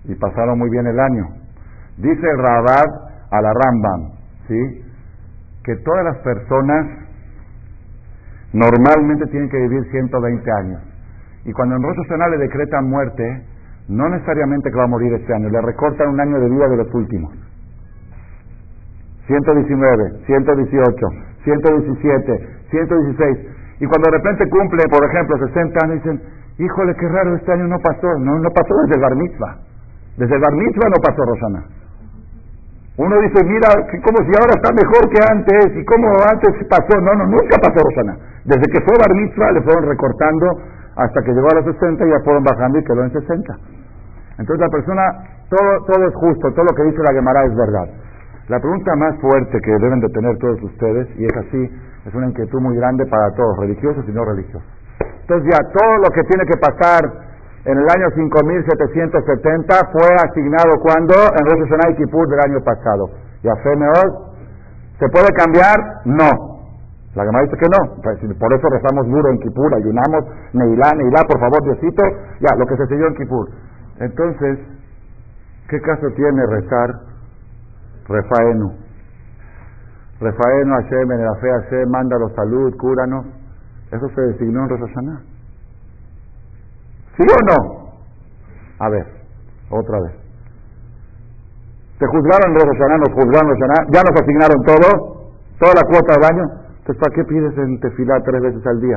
y pasaron muy bien el año. Dice el Rabat a la Rambam, ¿sí? que todas las personas normalmente tienen que vivir 120 años. Y cuando en Rosh Hashanah le decretan muerte, no necesariamente que va a morir este año, le recortan un año de vida de los últimos. 119, 118, 117, 116. Y cuando de repente cumple, por ejemplo, 60 años, dicen, híjole, qué raro, este año no pasó. No, no pasó desde Bar Mitzvah. Desde Bar Mitzvah no pasó Rosana. Uno dice, mira, como si ahora está mejor que antes, y como antes pasó. No, no, nunca pasó Rosana. Desde que fue Bar Mitzvah le fueron recortando hasta que llegó a los 60 y ya fueron bajando y quedó en 60. Entonces la persona, todo, todo es justo, todo lo que dice la Gemara es verdad. La pregunta más fuerte que deben de tener todos ustedes, y es así, es una inquietud muy grande para todos, religiosos y no religiosos. Entonces ya todo lo que tiene que pasar en el año 5770 fue asignado cuando en Rosh Hashanah y del año pasado. ¿Y a ¿Se puede cambiar? No. La Gemara dice que no. Pues, por eso rezamos duro en Kippur, ayunamos, Neilá, Neilá, por favor, Diosito, ya, lo que se selló en Kippur. Entonces, ¿qué caso tiene rezar Refaenu? Refaenu, Hashem, en la fe Hashem, mándalos salud, cúranos. Eso se designó en Rosh ¿Sí o no? A ver, otra vez. Te juzgaron Rosh nos juzgaron Rosh ya nos asignaron todo, toda la cuota del año. Entonces, ¿para qué pides en tefilá tres veces al día?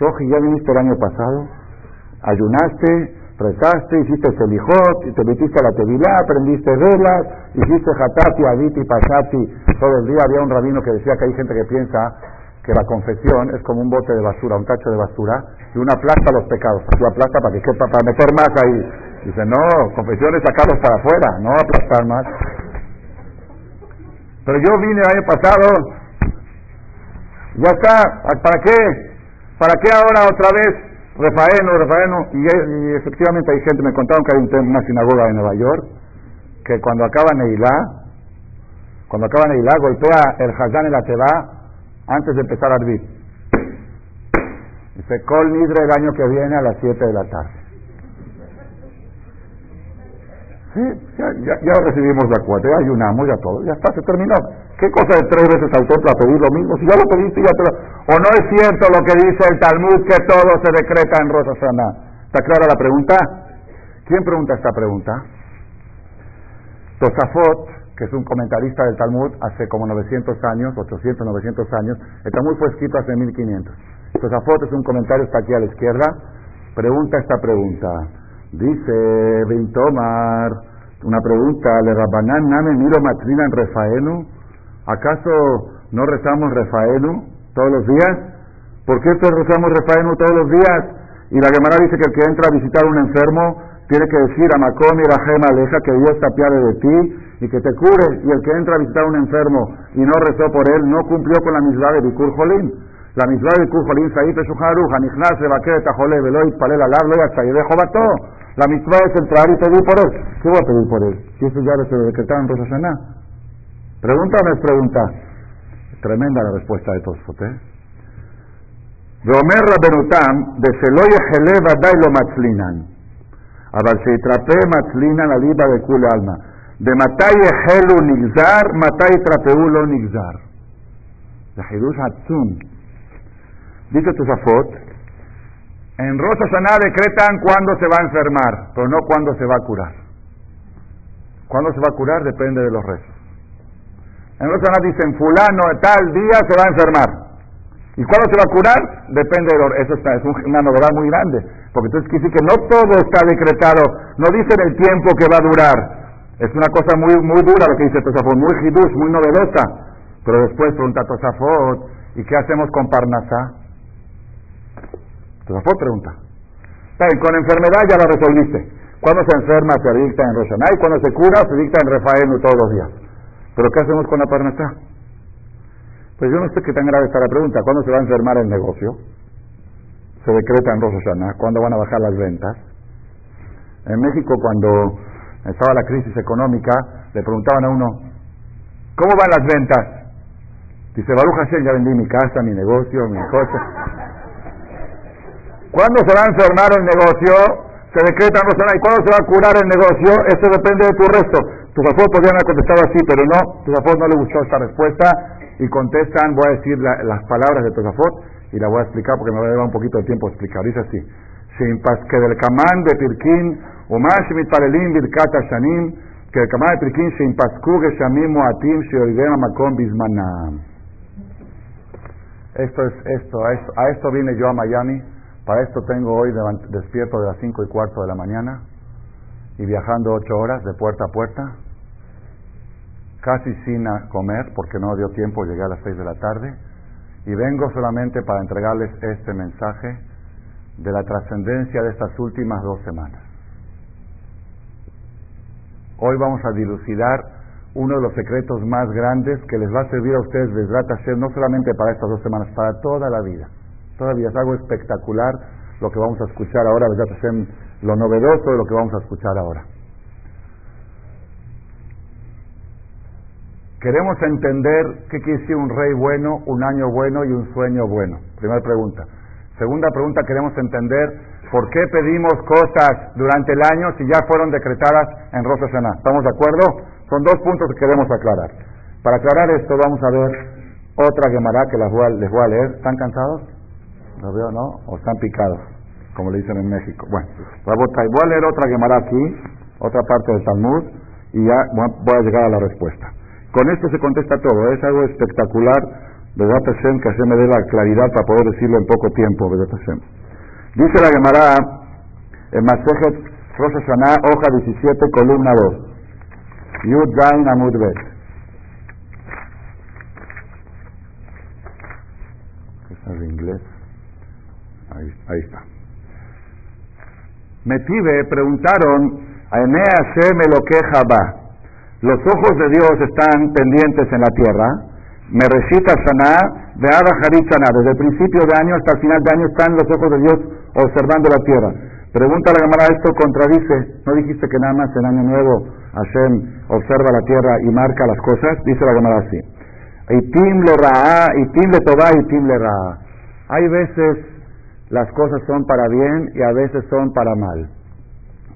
Roji, ya viniste el año pasado, ayunaste, rezaste, hiciste selijot, te metiste a la tevilá, aprendiste velas, hiciste hatati, aditi, pasati, todo el día había un rabino que decía que hay gente que piensa que la confesión es como un bote de basura, un tacho de basura, y una plasta a los pecados, una plasta para que para meter más ahí. Dice, no, confesión es sacarlos para afuera, no aplastar más. Pero yo vine el año pasado, ya está, ¿para qué? ¿Para qué ahora otra vez Refaeno, Refaeno, y, efectivamente hay gente, me contaron que hay una sinagoga en Nueva York, que cuando acaba Neilá, cuando acaba Neilá, golpea el Hazán en la Teba antes de empezar a hervir. Dice, Col Nidre el año que viene a las 7 de la tarde. Sí, ya, ya, recibimos la cuota, ya ayunamos, ya todo, ya está, se terminó. ¿Qué cosa de tres veces al templo a pedir lo mismo? Si ya lo pediste, ya te lo... ¿O no es cierto lo que dice el Talmud que todo se decreta en Rosa ¿Está clara la pregunta? ¿Quién pregunta esta pregunta? Tosafot, que es un comentarista del Talmud hace como 900 años, 800, 900 años. El Talmud fue escrito hace 1500. Tosafot es un comentario, está aquí a la izquierda. Pregunta esta pregunta. Dice Bintomar, una pregunta, ¿le Rabbanán Name Miro Matrina en Refaenu? ¿Acaso no rezamos Refaenu todos los días? ¿Por qué rezamos Refaenu todos los días? Y la Gemara dice que el que entra a visitar a un enfermo tiene que decir a y Gema Aleja que Dios te apiade de ti y que te cure. Y el que entra a visitar a un enfermo y no rezó por él no cumplió con la misma de Bikur Jolín. La misma de Bikur Jolín, Saïd Peshuharu, Hanichnas, Rebaquet, Tajole, Veloy, Palel, Alarlo y de Jobató. La misma es entrar y pedir por él. ¿Qué voy a pedir por él? Si eso ya lo decretaron en Rosh ¿Pregunta o no es pregunta? Tremenda la respuesta de todos ¿eh? Romer Rabenutam, de Seloy Jele Vadai lo matzlinan. Abal trape matzlinan aliba de kul alma. De Matai Helu Nigzar, Matai Trapeulo Nigzar. Hidush Hatzum. Dice Tosafot, en Rosh Hashanah decretan cuándo se va a enfermar, pero no cuándo se va a curar. Cuándo se va a curar depende de los rezos. En otras dicen, fulano tal día se va a enfermar. ¿Y cuándo se va a curar? Depende de lo, Eso está, es una novedad muy grande. Porque entonces quiere decir que no todo está decretado. No dicen el tiempo que va a durar. Es una cosa muy, muy dura lo que dice Tosafot, muy hidush, muy novedosa. Pero después pregunta Tosafot, ¿y qué hacemos con Parnasá? Tosafot pregunta. con enfermedad ya lo resolviste. Cuando se enferma se dicta en Roshanay, y cuando se cura se dicta en Rafael todos los días. ¿Pero qué hacemos con la parnasá? Pues yo no sé qué tan grave está la pregunta. ¿Cuándo se va a enfermar el negocio? Se decreta en Rosh ¿Cuándo van a bajar las ventas? En México, cuando estaba la crisis económica, le preguntaban a uno, ¿cómo van las ventas? Dice, Baruch Hashem, ya vendí mi casa, mi negocio, mi coche. ¿Cuándo se va a enfermar el negocio? Se decreta en Rosh ¿Y cuándo se va a curar el negocio? Eso depende de tu resto. Tuzafot podrían haber contestado así, pero no, Tuzafot no le gustó esta respuesta y contestan, voy a decir las palabras de Tuzafot y la voy a explicar porque me va a llevar un poquito de tiempo explicar. Dice así, que del Kamán de Pirkin, Umash mitparelim birkat shanim, que del Kamán de Pirkin, Sheimpasku geshamim moatim, sheoidem makom bismanam. Esto es esto a, esto, a esto vine yo a Miami, para esto tengo hoy despierto de las cinco y cuarto de la mañana y viajando ocho horas de puerta a puerta casi sin comer porque no dio tiempo, llegué a las seis de la tarde y vengo solamente para entregarles este mensaje de la trascendencia de estas últimas dos semanas. Hoy vamos a dilucidar uno de los secretos más grandes que les va a servir a ustedes, les ser no solamente para estas dos semanas, para toda la vida. Todavía es algo espectacular lo que vamos a escuchar ahora, lo novedoso de lo que vamos a escuchar ahora. Queremos entender qué quiere decir un rey bueno, un año bueno y un sueño bueno. Primera pregunta. Segunda pregunta, queremos entender por qué pedimos cosas durante el año si ya fueron decretadas en Rosh Hashanah. ¿Estamos de acuerdo? Son dos puntos que queremos aclarar. Para aclarar esto vamos a ver otra Gemara que a, les voy a leer. ¿Están cansados? ¿Lo veo, no? ¿O están picados? Como le dicen en México. Bueno, voy a leer otra Gemara aquí, otra parte del Talmud, y ya voy a llegar a la respuesta. Con esto se contesta todo. Es algo espectacular, ¿verdad, Hashem? Que Hashem me dé la claridad para poder decirlo en poco tiempo, ¿verdad, Hashem? Dice la Gemara en Masejet Rosh Hashanah, hoja 17, columna 2. Yud Zain Amud Bet. ¿Es de inglés? Ahí, está. Metive preguntaron a Enea Hashem lo queja va. Los ojos de Dios están pendientes en la tierra. Me recita Saná, Beada Harit Saná. Desde el principio de año hasta el final de año están los ojos de Dios observando la tierra. Pregunta la Gemara, ¿esto contradice? ¿No dijiste que nada más en Año Nuevo Hashem observa la tierra y marca las cosas? Dice la Gemara así. Itim le ra'a, itim le toba, itim le ra'a. Hay veces las cosas son para bien y a veces son para mal.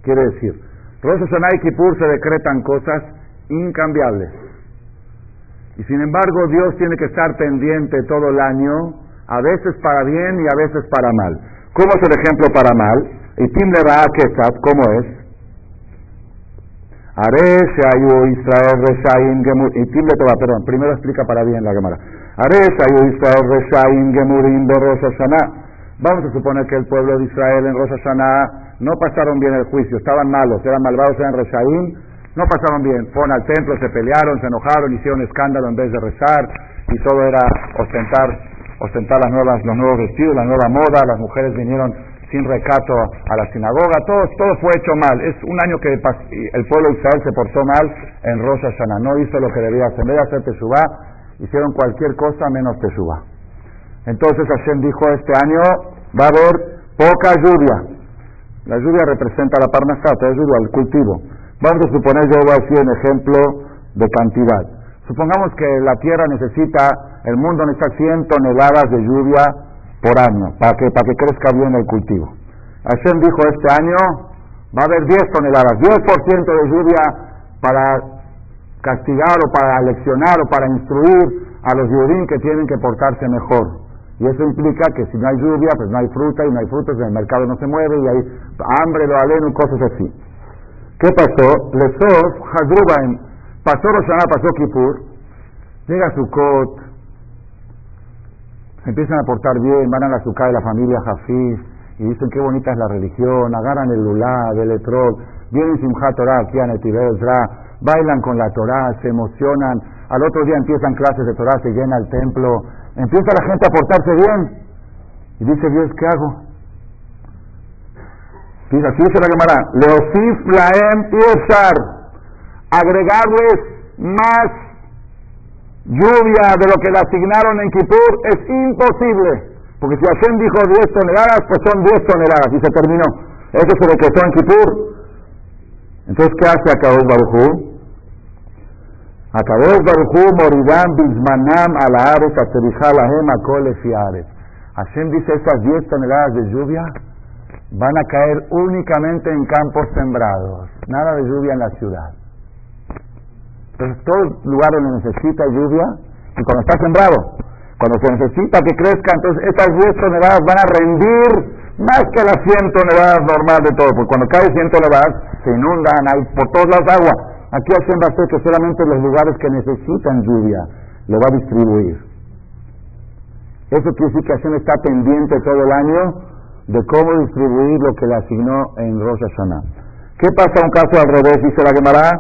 Quiere decir, Rosh Hashanah y Kippur se decretan cosas incambiables. Y sin embargo, Dios tiene que estar pendiente todo el año, a veces para bien y a veces para mal. ¿Cómo es el ejemplo para mal? Y Tim le Kesat, ¿cómo es? Are Israel Reshaim Gemur. Y perdón, primero explica para bien la Israel Reshaim Gemurim Rosh Hashanah. Vamos a suponer que el pueblo de Israel en Rosh Hashanah no pasaron bien el juicio, estaban malos, eran malvados, eran Reshaim no pasaron bien. Fueron al templo, se pelearon, se enojaron, hicieron escándalo en vez de rezar y todo era ostentar, ostentar las nuevas, los nuevos vestidos, la nueva moda. Las mujeres vinieron sin recato a la sinagoga. Todo, todo fue hecho mal. Es un año que el pueblo de Israel se portó mal en Rosh Hashanah. No hizo lo que debía hacer. En vez de hacer Teshuvah, hicieron cualquier cosa menos Teshuvah. Entonces Hashem dijo, este año va a haber poca lluvia. La lluvia representa la parnasá, la lluvia, el cultivo. Vamos a suponer, yo voy a decir un ejemplo de cantidad. Supongamos que la tierra necesita, el mundo necesita 100 toneladas de lluvia por año para que, para que crezca bien el cultivo. Hashem dijo este año va a haber 10 toneladas, 10% de lluvia para castigar o para leccionar o para instruir a los judíos que tienen que portarse mejor. Y eso implica que si no hay lluvia, pues no hay fruta y no hay frutos, el mercado no se mueve y hay hambre, lo aleno cosas así. ¿Qué pasó? Lesof, Hadrubaim, pasó Roshaná, pasó Kippur, llega Sukkot, se empiezan a portar bien, van a la Sukkah de la familia Hafiz, y dicen qué bonita es la religión, agarran el Lulá, el Etrol, vienen Simchat Torah aquí a Netivezra, bailan con la Torah, se emocionan, al otro día empiezan clases de Torah, se llena el templo, empieza la gente a portarse bien, y dice Dios, ¿qué hago? Dice, así dice la Gemara, Leosif Laem Yesar, agregarles más lluvia de lo que le asignaron en Kippur es imposible. Porque si Hashem dijo 10 toneladas, pues son 10 toneladas y se terminó. Eso se decretó en Kippur. Entonces, ¿qué hace Akadosh Barujú? Akadosh Barujú morirán bismanam alaares aterijalahem akole fiares. Hashem dice esas 10 toneladas de lluvia van a caer únicamente en campos sembrados, nada de lluvia en la ciudad. Entonces, todo lugar donde necesita lluvia, y cuando está sembrado, cuando se necesita que crezca, entonces estas 10 toneladas van a rendir más que las 100 toneladas normales de todo, porque cuando cae 100 toneladas se inundan, hay por todas las aguas. Aquí Hashem va a hacer que solamente los lugares que necesitan lluvia lo va a distribuir. Eso quiere decir que Hashem está pendiente todo el año de cómo distribuir lo que le asignó en Rosh. ¿Qué pasa un caso al revés? Dice la Gemara,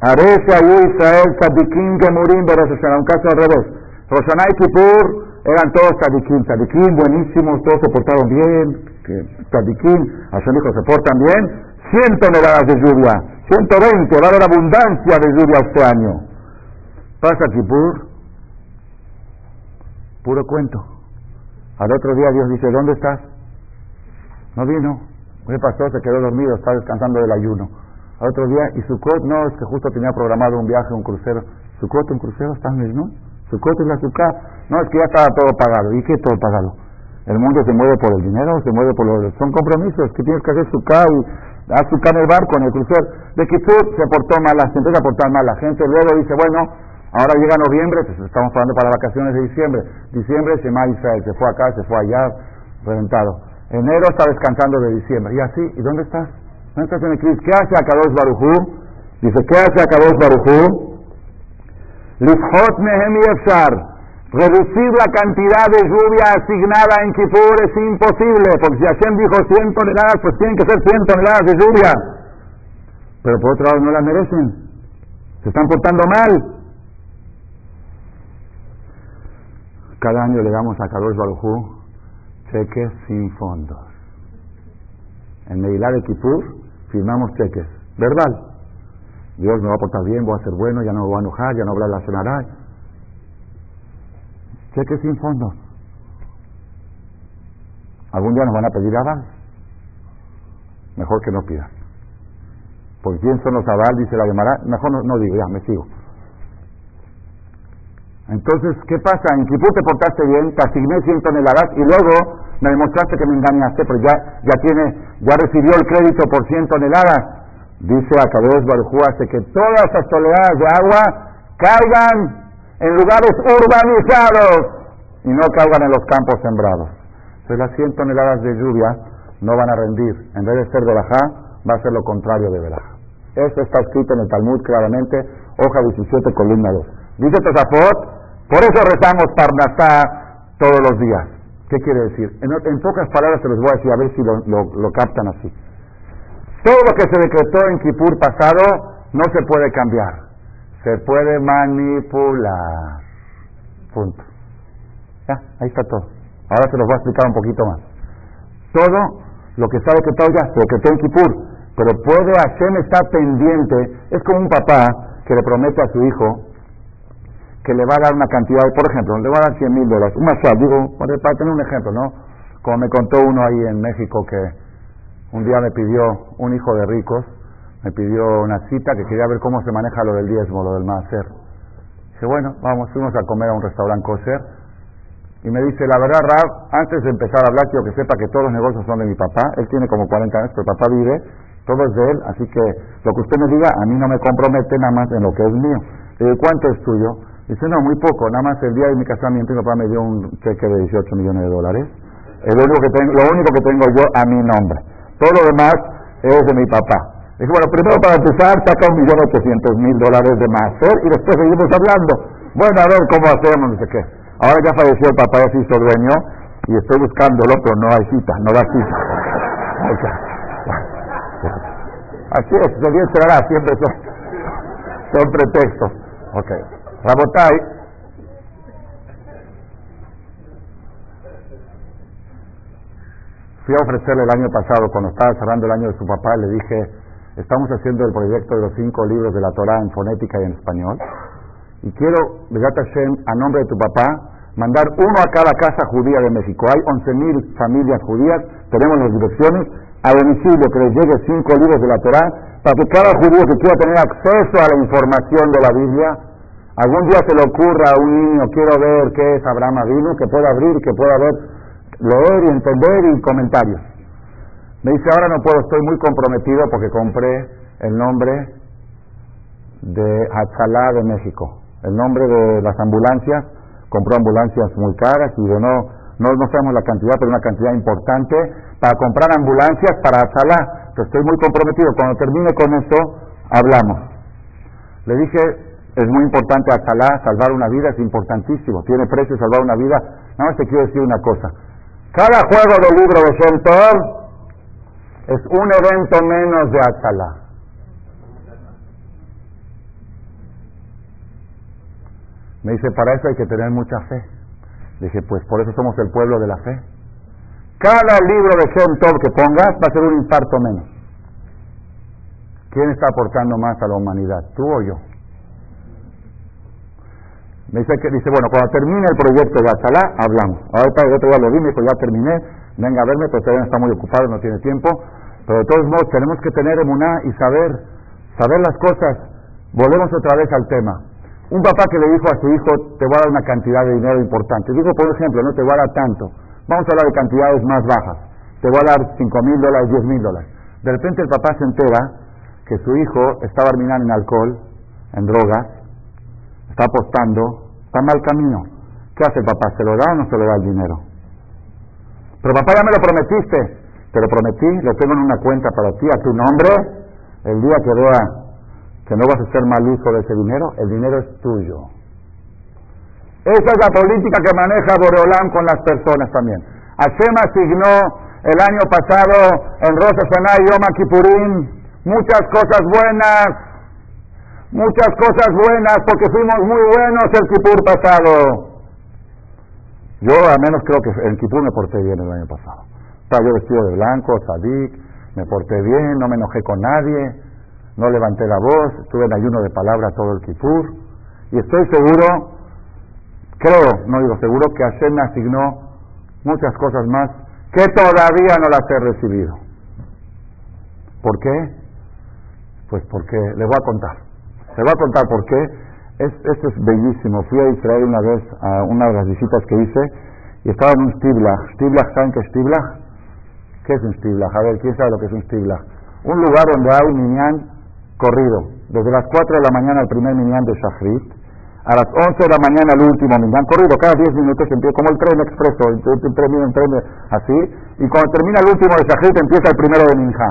Arese ayu Israel sadikim gemurim de Rosh Hashanah. Un caso al revés. Rosh y Kippur eran todos sadikim, sadikim buenísimos, todos se portaron bien, que sadikim, Hashem dijo, se portan bien, 100 toneladas de lluvia, 120, va a haber abundancia de lluvia este año. Pasa Kippur, puro cuento. Al otro día Dios dice, ¿dónde estás? No vino. ¿Qué pasó? Se quedó dormido, está descansando del ayuno. Al otro día, y Sukkot, no, es que justo tenía programado un viaje, un crucero. Sukkot, un crucero, está en ¿no? Sukkot es la Sukkot. No, es que ya estaba todo pagado. ¿Y qué todo pagado? El mundo se mueve por el dinero, se mueve por los... Son compromisos que tienes que hacer Sukkot y en el barco, en el crucero. De Kippur se portó mal, se empieza a portar mal la gente. Luego dice, bueno, ahora llega noviembre, pues estamos hablando para vacaciones de diciembre. Diciembre, Israel, se fue acá, se fue allá, reventado. Enero está descansando de diciembre. Y así, ¿y dónde estás? ¿Dónde estás en el Cris? ¿Qué hace Akadosh Barujú? Dice, ¿qué hace Akadosh Barujú? Lifhot mehem Reducir la cantidad de lluvia asignada en Kippur es imposible, porque si Hashem dijo 100 toneladas, pues tienen que ser 100 toneladas de lluvia. Pero por otro lado no las merecen. Se están portando mal. Cada año le damos a Kadosh Barujú cheques sin fondos. En Meilá de Kippur firmamos cheques, verbal. Dios me va a portar bien, voy a ser bueno, ya no me voy a enojar, ya no hablar la. Cheques sin fondos. ¿Algún día nos van a pedir aval? Mejor que no pidan. Porque quién son los aval, dice la Gemara, mejor no, no digo, ya, me sigo. Entonces, ¿qué pasa? En Kipur te portaste bien, te asigné 100 toneladas y luego me demostraste que me engañaste, pero ya, ya tiene, ya recibió el crédito por 100 toneladas. Dice Akadosh Barujú, hace que todas esas toneladas de agua caigan en lugares urbanizados y no caigan en los campos sembrados. Entonces las 100 toneladas de lluvia no van a rendir. En vez de ser de Bajá, va a ser lo contrario de Berajá. Esto está escrito en el Talmud claramente, hoja 17, columna 2. Dice Tosafot, por eso rezamos Parnasá todos los días. ¿Qué quiere decir? En, pocas palabras se los voy a decir a ver si lo, captan así. Todo lo que se decretó en Kippur pasado no se puede cambiar. Se puede manipular. Punto. Ya, ahí está todo. Ahora se los voy a explicar un poquito más. Todo lo que está decretado ya se decretó en Kippur. Pero puede Hashem estar pendiente. Es como un papá que le promete a su hijo que le va a dar una cantidad, por ejemplo, le va a dar 100 mil dólares, un mashal, digo, para tener un ejemplo, ¿no? Como me contó uno ahí en México que un día me pidió, un hijo de ricos, me pidió una cita que quería ver cómo se maneja lo del diezmo, lo del máser. Dice, bueno, vamos, fuimos a comer a un restaurante kosher y me dice, la verdad, Rab, antes de empezar a hablar, quiero que sepa que todos los negocios son de mi papá, él tiene como 40 años, pero papá vive, todo es de él, así que lo que usted me diga a mí no me compromete nada más en lo que es mío. Le digo, ¿cuánto es tuyo? Dice, no, muy poco, nada más el día de mi casamiento mi papá me dio un cheque de 18 millones de dólares. Es lo único que tengo, lo único que tengo yo a mi nombre. Todo lo demás es de mi papá. Dice, bueno, primero para empezar, saca un millón ochocientos mil dólares de más y después seguimos hablando. Bueno, a ver cómo hacemos, no sé qué. Ahora ya falleció el papá, ya se hizo dueño y estoy buscándolo, pero no hay cita, no da cita. Así es, se será, siempre son, son pretextos. Okay. Rabotai, fui a ofrecerle el año pasado, cuando estaba cerrando el año de su papá, le dije, estamos haciendo el proyecto de los cinco libros de la Torah en fonética y en español, y quiero, Hashem, a nombre de tu papá, mandar uno a cada casa judía de México. Hay 11.000 familias judías, tenemos las direcciones, a domicilio que les llegue cinco libros de la Torah, para que cada judío que quiera tener acceso a la información de la Biblia, Algún día se le ocurra a un niño, quiero ver qué es Abraham Avinu, que pueda abrir, que pueda ver, leer y entender y comentarios. Me dice, ahora no puedo, estoy muy comprometido porque compré el nombre de Hachalá de México, el nombre de las ambulancias, compró ambulancias muy caras y de no, no, sabemos la cantidad, pero una cantidad importante para comprar ambulancias para Hachalá. estoy muy comprometido, cuando termine con esto, hablamos. Le dije, es muy importante Atalá, salvar una vida es importantísimo, tiene precio salvar una vida. Nada más te quiero decir una cosa. Cada juego del libro de Shem es un evento menos de Atalá. Me dice, para eso hay que tener mucha fe. Dije, pues por eso somos el pueblo de la fe. Cada libro de Shem que pongas va a ser un infarto menos. ¿Quién está aportando más a la humanidad, tú o yo? Me dice que dice, bueno, cuando termine el proyecto de Atalá, hablamos. Ahorita el otro día lo vi, me dijo, ya terminé, venga a verme, pero todavía está muy ocupado, no tiene tiempo. Pero de todos modos tenemos que tener emuná y saber, saber las cosas. Volvemos otra vez al tema. Un papá que le dijo a su hijo, te voy a dar una cantidad de dinero importante. Dijo, por ejemplo, no te voy a dar tanto. Vamos a hablar de cantidades más bajas. Te voy a dar 5 mil dólares, 10 mil dólares. De repente el papá se entera que su hijo está terminando en alcohol, en drogas, está apostando, está mal camino. ¿Qué hace el papá? ¿Se lo da o no se lo da el dinero? Pero papá ya me lo prometiste. Te lo prometí, lo tengo en una cuenta para ti a tu nombre. El día que vea que no vas a hacer mal uso de ese dinero, el dinero es tuyo. Esa es la política que maneja Boreolán con las personas también. Hashem asignó el año pasado en Rosa Hashanah y muchas cosas buenas, muchas cosas buenas, porque fuimos muy buenos el Kippur pasado. Yo al menos creo que el Kippur me porté bien el año pasado. Estaba yo vestido de blanco, sadik, me porté bien, no me enojé con nadie, no levanté la voz, estuve en ayuno de palabra todo el Kippur, y estoy seguro, creo, no digo seguro, que Hashem me asignó muchas cosas más que todavía no las he recibido. ¿Por qué? Pues porque le voy a contar. Le voy a contar por qué. Es, esto es bellísimo. Fui a Israel una vez a una de las visitas que hice y estaba en un Stiblach. Stiblach, ¿saben qué es Stiblach? ¿Qué es un Stiblach? A ver, ¿quién sabe lo que es un Stiblach? Un lugar donde hay un minyan corrido. Desde las 4 de la mañana el primer minyan de Shachrit, a las 11 de la mañana el último minyan corrido. Cada 10 minutos empieza, como el tren expreso, el tren, tren, así. Y cuando termina el último de Shachrit empieza el primero de Minja.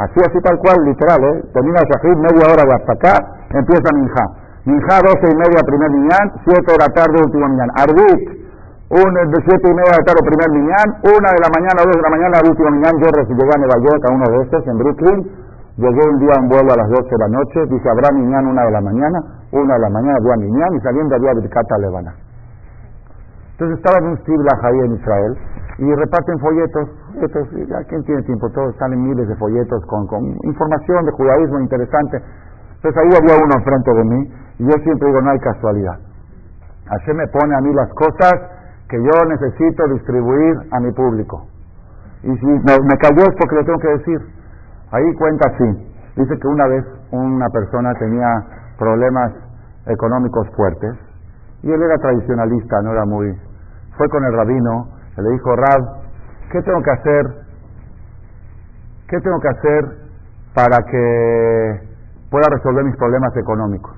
Así, así tal cual, literal, ¿eh? Termina Shahid media hora de hasta acá, empieza Minja. Minja, doce y media, primer minyan, siete de la tarde, último minyan. Arbit, un, de siete y media de la tarde, primer minyan, una de la mañana, dos de la mañana, último minyan. Yo llegué a Nueva York a uno de estos, en Brooklyn. Llegué un día en vuelo a las doce de la noche, dije, habrá minyan una de la mañana, una de la mañana, día minyan, y saliendo había Birkata Levana. Entonces estaba en un Stibla ahí en Israel, y reparten folletos, folletos, ya quién tiene tiempo, todos salen miles de folletos con, con información de judaísmo interesante. Entonces ahí había uno enfrente de mí y yo siempre digo, no hay casualidad. Hashem me pone a mí las cosas que yo necesito distribuir a mi público. Y si me, me cayó es porque lo tengo que decir. Ahí cuenta así. Dice que una vez una persona tenía problemas económicos fuertes y él era tradicionalista, no era muy... Fue con el rabino le dijo, Rab, ¿qué tengo que hacer? ¿Qué tengo que hacer para que pueda resolver mis problemas económicos?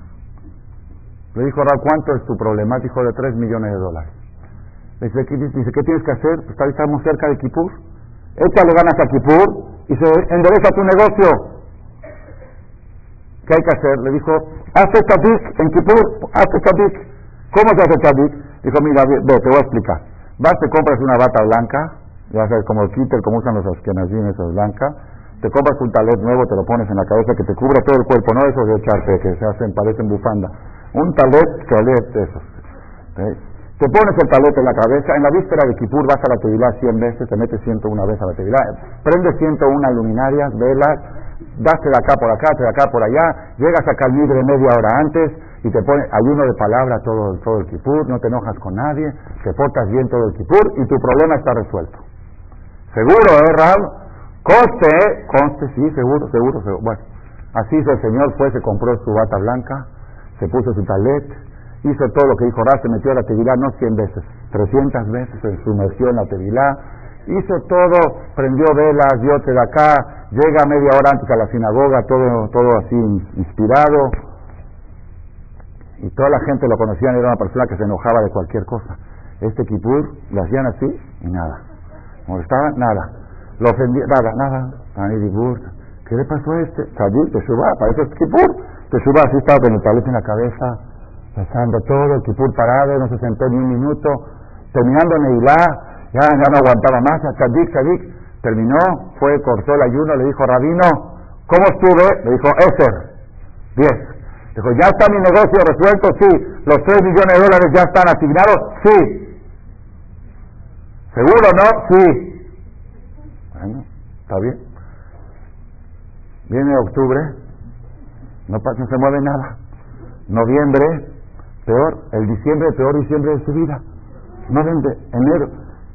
Le dijo, Rab, ¿cuánto es tu problema? Dijo, de 3 millones de dólares. Le dice, ¿qué, dice, ¿qué tienes que hacer? Pues estamos cerca de Kipur. Échale ganas a Kipur y se endereza tu negocio. ¿Qué hay que hacer? Le dijo, hace tadik en Kipur, hace tadik. ¿Cómo se hace tadik? Dijo, mira, te voy a explicar. Vas, te compras una bata blanca, ya sabes, como el kitter, como usan los askenazim, eso es blanca. Te compras un talet nuevo, te lo pones en la cabeza, que te cubra todo el cuerpo, no esos de echarte, que se hacen, parecen bufanda. Un talet, talet, esos. Te pones el talet en la cabeza, en la víspera de Kipur vas a la tevilá 100 veces, te metes 101 veces a la tevilá, prendes 101 luminarias, velas, daste de acá por acá, de acá por allá, llegas a Calmibre media hora antes, y te pone ayuno de palabra todo, todo el kipur, no te enojas con nadie, te portas bien todo el kipur y tu problema está resuelto. Seguro, ¿eh, Rab? Conste, ¿eh? Conste, sí, seguro, seguro, seguro. Bueno, así hizo el Señor, fue, se compró su bata blanca, se puso su talet, hizo todo lo que dijo Rab, se metió a la tevilá, no 100 veces, 300 veces se sumergió en la tevilá, hizo todo, prendió velas, dio de acá, llega media hora antes a la sinagoga, todo, todo así inspirado, y toda la gente lo conocían, era una persona que se enojaba de cualquier cosa. Este Kipur lo hacían así y nada. Molestaba, nada. Lo ofendía, nada, nada. ¿Qué le pasó a este? te suba, es Kipur. Te suba así, estaba con el tablete en la cabeza, pasando todo, el Kipur parado, no se sentó ni un minuto. Terminando Neilá, ya, ya no aguantaba más, Tzadik, Tzadik. Terminó, fue, cortó el ayuno, le dijo, Rabino, ¿cómo estuve? Le dijo, Eser, diez. Dijo, ¿ya está mi negocio resuelto? Sí. ¿Los 3 millones de dólares ya están asignados? Sí. ¿Seguro no? Sí. Está bien. Viene octubre, no, no se mueve nada. Noviembre, peor. El diciembre, peor diciembre de su vida. Noviembre, enero.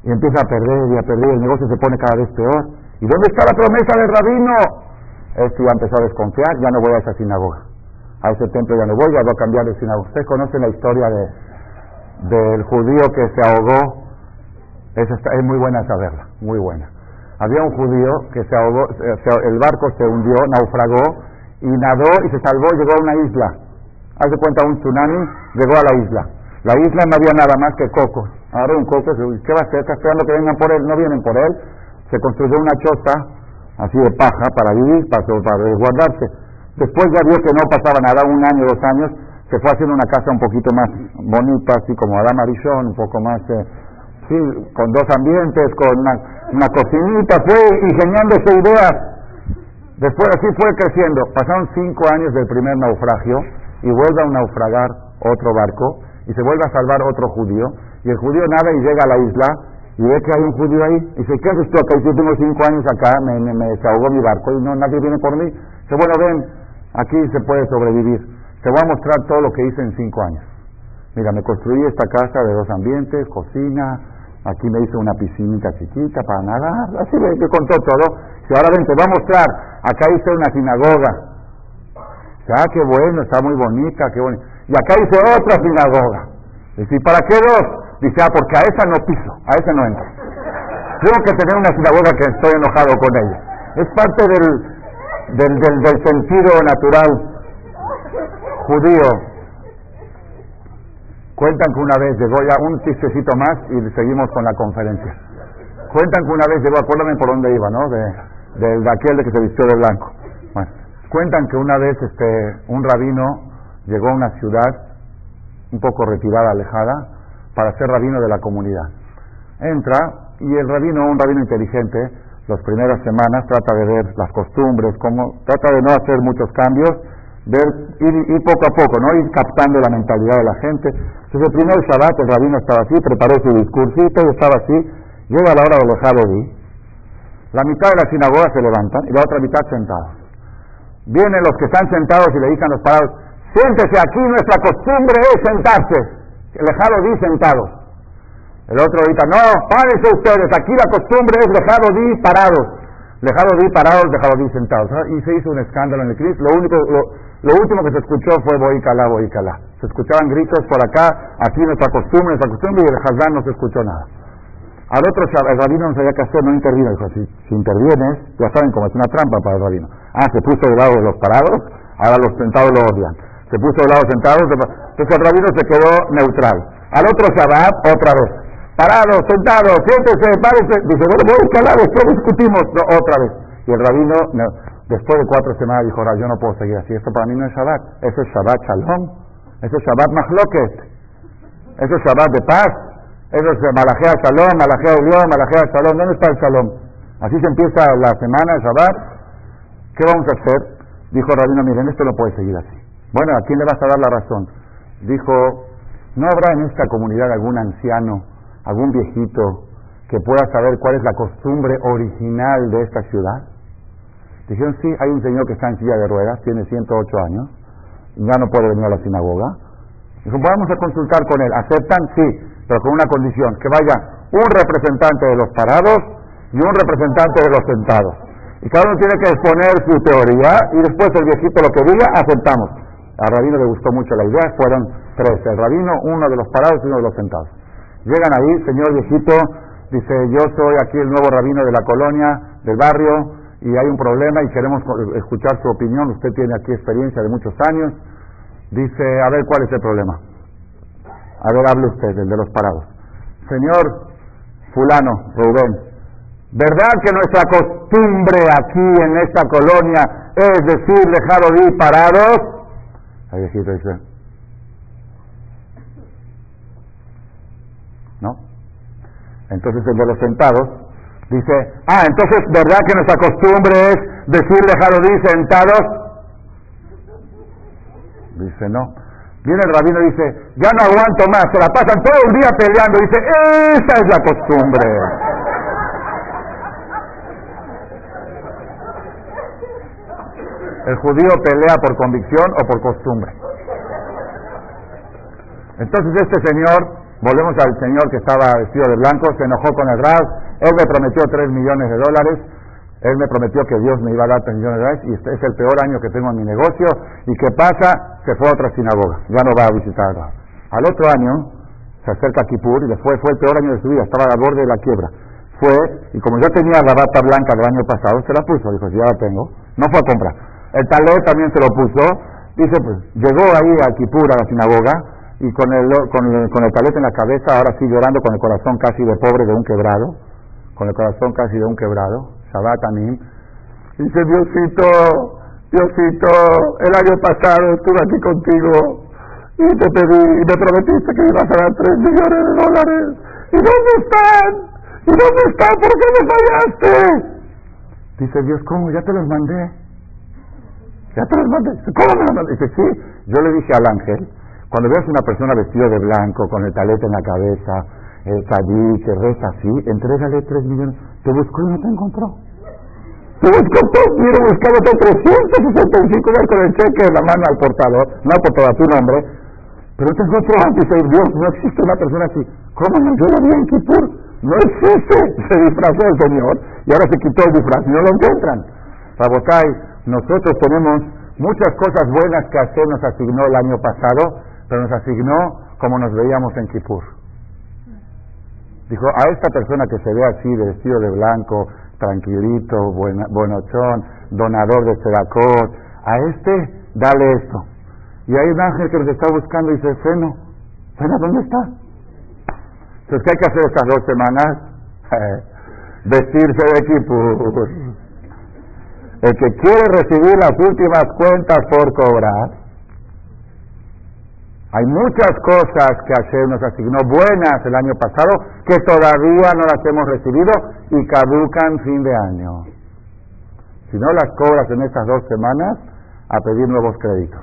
Y empieza a perder y a perder, el negocio se pone cada vez peor. ¿Y dónde está la promesa del rabino? Este ya empezó a desconfiar, ya no voy a esa sinagoga. A ese templo ya no voy, ya voy a cambiar de sinagoga. Ustedes conocen la historia de, del judío que se ahogó. Es, es muy buena saberla, muy buena. Había un judío que se ahogó, el barco se hundió, naufragó y nadó y se salvó, llegó a una isla. Hace cuenta un tsunami, llegó a la isla. La isla no había nada más que cocos. Ahora un coco, ¿qué va a hacer? Está esperando que vengan por él, no vienen por él. Se construyó una choza, así de paja, para vivir, para, para. Después ya vio que no pasaba nada, un año, dos años, se fue haciendo una casa un poquito más bonita, así como Adam Arishon, un poco más, eh, sí, con dos ambientes, con una, cocinita, fue ingeniándose ideas Después así fue creciendo. Pasaron cinco años del primer naufragio y vuelve a naufragar otro barco y se vuelve a salvar otro judío. Y el judío nada y llega a la isla y ve que hay un judío ahí. Y dice, ¿qué haces tú acá? yo tengo cinco años acá, me, me, me desahogó mi barco y no, nadie viene por mí. Dice, bueno, ven, aquí se puede sobrevivir. Te voy a mostrar todo lo que hice en cinco años. Mira, me construí esta casa de dos ambientes, cocina, aquí me hice una piscinita chiquita para nadar, así me, me contó todo. Y ahora ven, te voy a mostrar, acá hice una sinagoga. Ah, qué bueno, está muy bonita, qué bonita. Y acá hice otra sinagoga. Dice, ¿y para qué dos? Dice, ah, porque a esa no piso, a esa no entro. Tengo que tener una sinagoga que estoy enojado con ella. Es parte del, del, del, del sentido natural judío. Cuentan que una vez llegó ya un chistecito más y seguimos con la conferencia. Cuentan que una vez llegó, acuérdame por dónde iba, ¿no? De, de, aquel de que se vistió de blanco. Bueno, cuentan que una vez este, un rabino llegó a una ciudad un poco retirada, alejada, para ser rabino de la comunidad. Entra y el rabino, un rabino inteligente, las primeras semanas trata de ver las costumbres, cómo, trata de no hacer muchos cambios, ver, ir, poco a poco, ¿no? ir captando la mentalidad de la gente. Entonces el primer Shabbat el rabino estaba así, preparó su discursito y estaba así, llega la hora de los y la mitad de la sinagoga se levantan y la otra mitad sentados. Vienen los que están sentados y le dicen a los parados, siéntese aquí, nuestra costumbre es sentarse. Lejado di sentados. El otro grita, no, párense ustedes, aquí la costumbre es dejado di parados. Dejado di parados, dejado di sentados. Ah, y se hizo un escándalo en el Cris. Lo, único, lo, último que se escuchó fue boicalá, boicalá. Se escuchaban gritos por acá, aquí nuestra costumbre, nuestra costumbre, y el Hazán no se escuchó nada. Al otro, el rabino no sabía qué hacer, no intervino. Dijo, si, si intervienes, ya saben cómo es una trampa para el rabino. Ah, se puso del lado de los parados, ahora los sentados lo odian. Se puso del lado sentados, entonces el rabino se quedó neutral. Al otro Shabbat, otra vez. Parados, sentados, siéntese, párese. Dice, bueno, voy a escalar, después discutimos. otra vez. Y el rabino, después de cuatro semanas, dijo, ahora yo no puedo seguir así. Esto para mí no es Shabbat. Eso es Shabbat Shalom. Eso es Shabbat Mahloket. Eso es Shabbat de paz. Eso es Malajea Shalom, Malajea Ulión, Malajea Shalom. ¿Dónde está el Shalom? Así se empieza la semana de Shabbat. ¿Qué vamos a hacer? Dijo Rabino, miren, esto no puede seguir así. Bueno, ¿a quién le vas a dar la razón? Dijo, ¿no habrá en esta comunidad algún anciano, algún viejito que pueda saber cuál es la costumbre original de esta ciudad? Dijeron, sí, hay un señor que está en silla de ruedas, tiene 108 años, ya no puede venir a la sinagoga. Dijo, vamos a consultar con él. ¿Aceptan? Sí pero con una condición, que vaya un representante de los parados y un representante de los sentados. Y cada uno tiene que exponer su teoría y después el viejito lo que diga, aceptamos. Al rabino le gustó mucho la idea, fueron tres, el rabino, uno de los parados y uno de los sentados. Llegan ahí, señor viejito, dice, yo soy aquí el nuevo rabino de la colonia, del barrio, y hay un problema y queremos escuchar su opinión, usted tiene aquí experiencia de muchos años. Dice, a ver, ¿cuál es el problema? A ver, hable usted, el de los parados. Señor fulano, Rubén, ¿verdad que nuestra costumbre aquí en esta colonia es decir dejar oír parados? Dice, ¿no? Entonces el de los sentados dice, ah, entonces, ¿verdad que nuestra costumbre es decir dejar oír sentados? Dice, no. Viene el rabino y dice, ya no aguanto más, se la pasan todo el día peleando. Dice, esa es la costumbre. El judío pelea por convicción o por costumbre. Entonces este señor Volvemos al señor que estaba vestido de blanco, se enojó con el Rab, él me prometió 3 millones de dólares, él me prometió que Dios me iba a dar 3 millones de dólares y este es el peor año que tengo en mi negocio. ¿Y qué pasa? Se fue a otra sinagoga, ya no va a visitar Al otro año se acerca a Kippur y le fue, el peor año de su vida, estaba al borde de la quiebra. Fue, y como ya tenía la bata blanca del año pasado, se la puso, dijo, si ya la tengo, no fue a comprar. El talet también se lo puso, dice, pues llegó ahí a Kippur, a la sinagoga, y con el, con el, con el talet en la cabeza, ahora sí llorando con el corazón casi de pobre de un quebrado, con el corazón casi de un quebrado, Shabbat Anim, dice, Diosito, Diosito, el año pasado estuve aquí contigo, y te pedí, y me prometiste que ibas a dar tres millones de dólares. ¿Y dónde están? ¿Y dónde están? ¿Por qué me fallaste? Dice Dios, ¿cómo? Ya te los mandé. Ya te los mandé. ¿Cómo me los mandé? Dice, sí. Yo le dije al ángel, cuando veas una persona vestida de blanco, con el talete en la cabeza, el cadí, que reza así, entrégale tres millones. Te buscó y no te encontró. Te buscó todo, quiero buscar otro 365 con el cheque en la mano al portador, no por todo tu nombre, pero es otro antes de Dios, no existe una persona así. ¿Cómo no? Yo lo vi en Kipur. No existe. Se disfrazó el Señor y ahora se quitó el disfraz y no lo encuentran. Rabotay, nosotros tenemos muchas cosas buenas que hacer nos asignó el año pasado, pero nos asignó como nos veíamos en Kipur. Dijo, a esta persona que se ve así, vestido de blanco, tranquilito, buenochón, donador de sedacot, a este dale esto. Y hay un ángel que nos está buscando y dice, Feno, Feno, ¿dónde está? Entonces, ¿qué hay que hacer estas dos semanas? Vestirse de equipo. El que quiere recibir las últimas cuentas por cobrar, hay muchas cosas que Hashem nos asignó buenas el año pasado que todavía no las hemos recibido y caducan fin de año. Si no las cobras en estas dos semanas, a pedir nuevos créditos.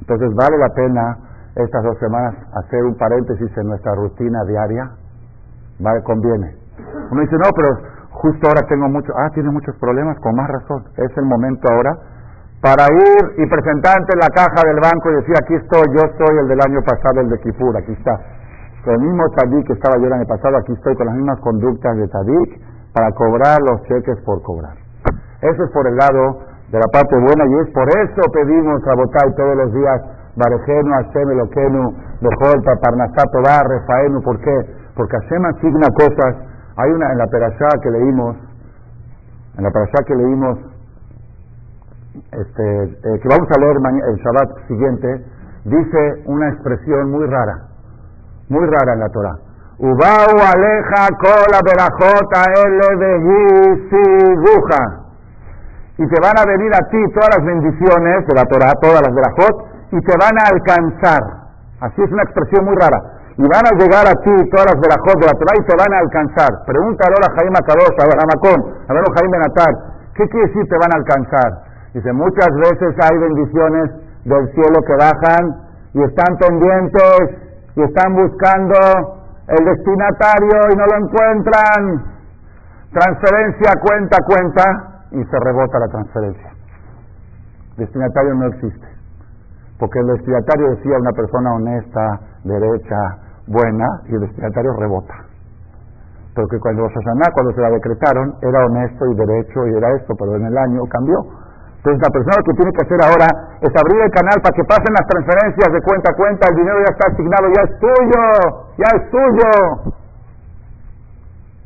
Entonces vale la pena estas dos semanas hacer un paréntesis en nuestra rutina diaria. Vale, conviene. Uno dice, no, pero justo ahora tengo mucho, ah, tiene muchos problemas, con más razón. Es el momento ahora para ir y presentarte en la caja del banco y decir, aquí estoy, yo soy el del año pasado, el de Kipur, aquí está. Con el mismo Tadik que estaba yo el año pasado, aquí estoy con las mismas conductas de Tadik para cobrar los cheques por cobrar. Eso es por el lado de la parte buena y es por eso pedimos a Botay todos los días Barejenu, Hashem, Eloquenu, Bejol, Parnasato, Bar, Refaenu, ¿por qué? Porque Hashem asigna cosas, hay una en la perashá que leímos, en la perashá que leímos, este, eh, que vamos a leer el Shabbat siguiente, dice una expresión muy rara, muy rara en la Torah. Ubau aleja kola berajota ele de y te van a venir a ti todas las bendiciones de la Torah, todas las de la Jot, y te van a alcanzar. Así es una expresión muy rara. Y van a llegar a ti todas las de la Jot de la Torah y te van a alcanzar. Pregúntale ahora a Jaime Akadosh, a Ramacón, a Jaime Natar, ¿qué quiere decir te van a alcanzar? Dice, muchas veces hay bendiciones del cielo que bajan y están pendientes y están buscando el destinatario y no lo encuentran. Transferencia, cuenta, cuenta y se rebota la transferencia. Destinatario no existe. Porque el destinatario decía una persona honesta, derecha, buena, y el destinatario rebota. Pero que cuando cuando se la decretaron, era honesto y derecho y era esto, pero en el año cambió. Entonces la persona que tiene que hacer ahora es abrir el canal para que pasen las transferencias de cuenta a cuenta, el dinero ya está asignado, ya es tuyo, ya es tuyo.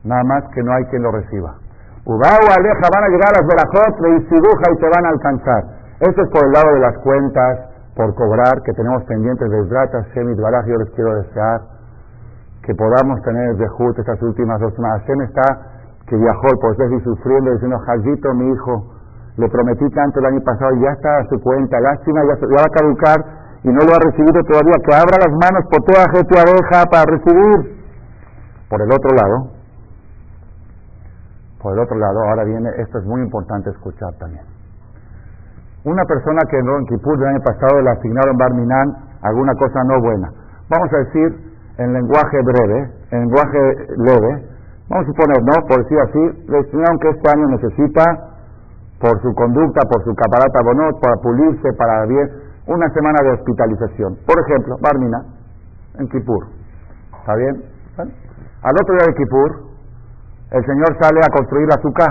Nada más que no hay quien lo reciba. Ubau aleja, van a llegar a verajot, y te van a alcanzar. Eso es por el lado de las cuentas por cobrar que tenemos pendientes de Zrata, Shemit Baraj, yo les quiero desear que podamos tener Zehut estas últimas dos semanas. Shem está que viajó por y sufriendo, diciendo, Jajito, mi hijo, le prometí tanto el año pasado y ya está a su cuenta, lástima, ya, ya va a caducar y no lo ha recibido todavía, que abra las manos por toda gente abeja para recibir. Por el otro lado, por el otro lado, ahora viene, esto es muy importante escuchar también. Una persona que en Kippur del año pasado le asignaron Barminan alguna cosa no buena. Vamos a decir en lenguaje breve, en lenguaje leve, vamos a suponer, ¿no? Por decir así, le asignaron que este año necesita, por su conducta, por su caparata bonot, para pulirse, para bien, una semana de hospitalización. Por ejemplo, Barminan. en Kippur. ¿Está bien? Al otro día de Kippur, el Señor sale a construir la azúcar.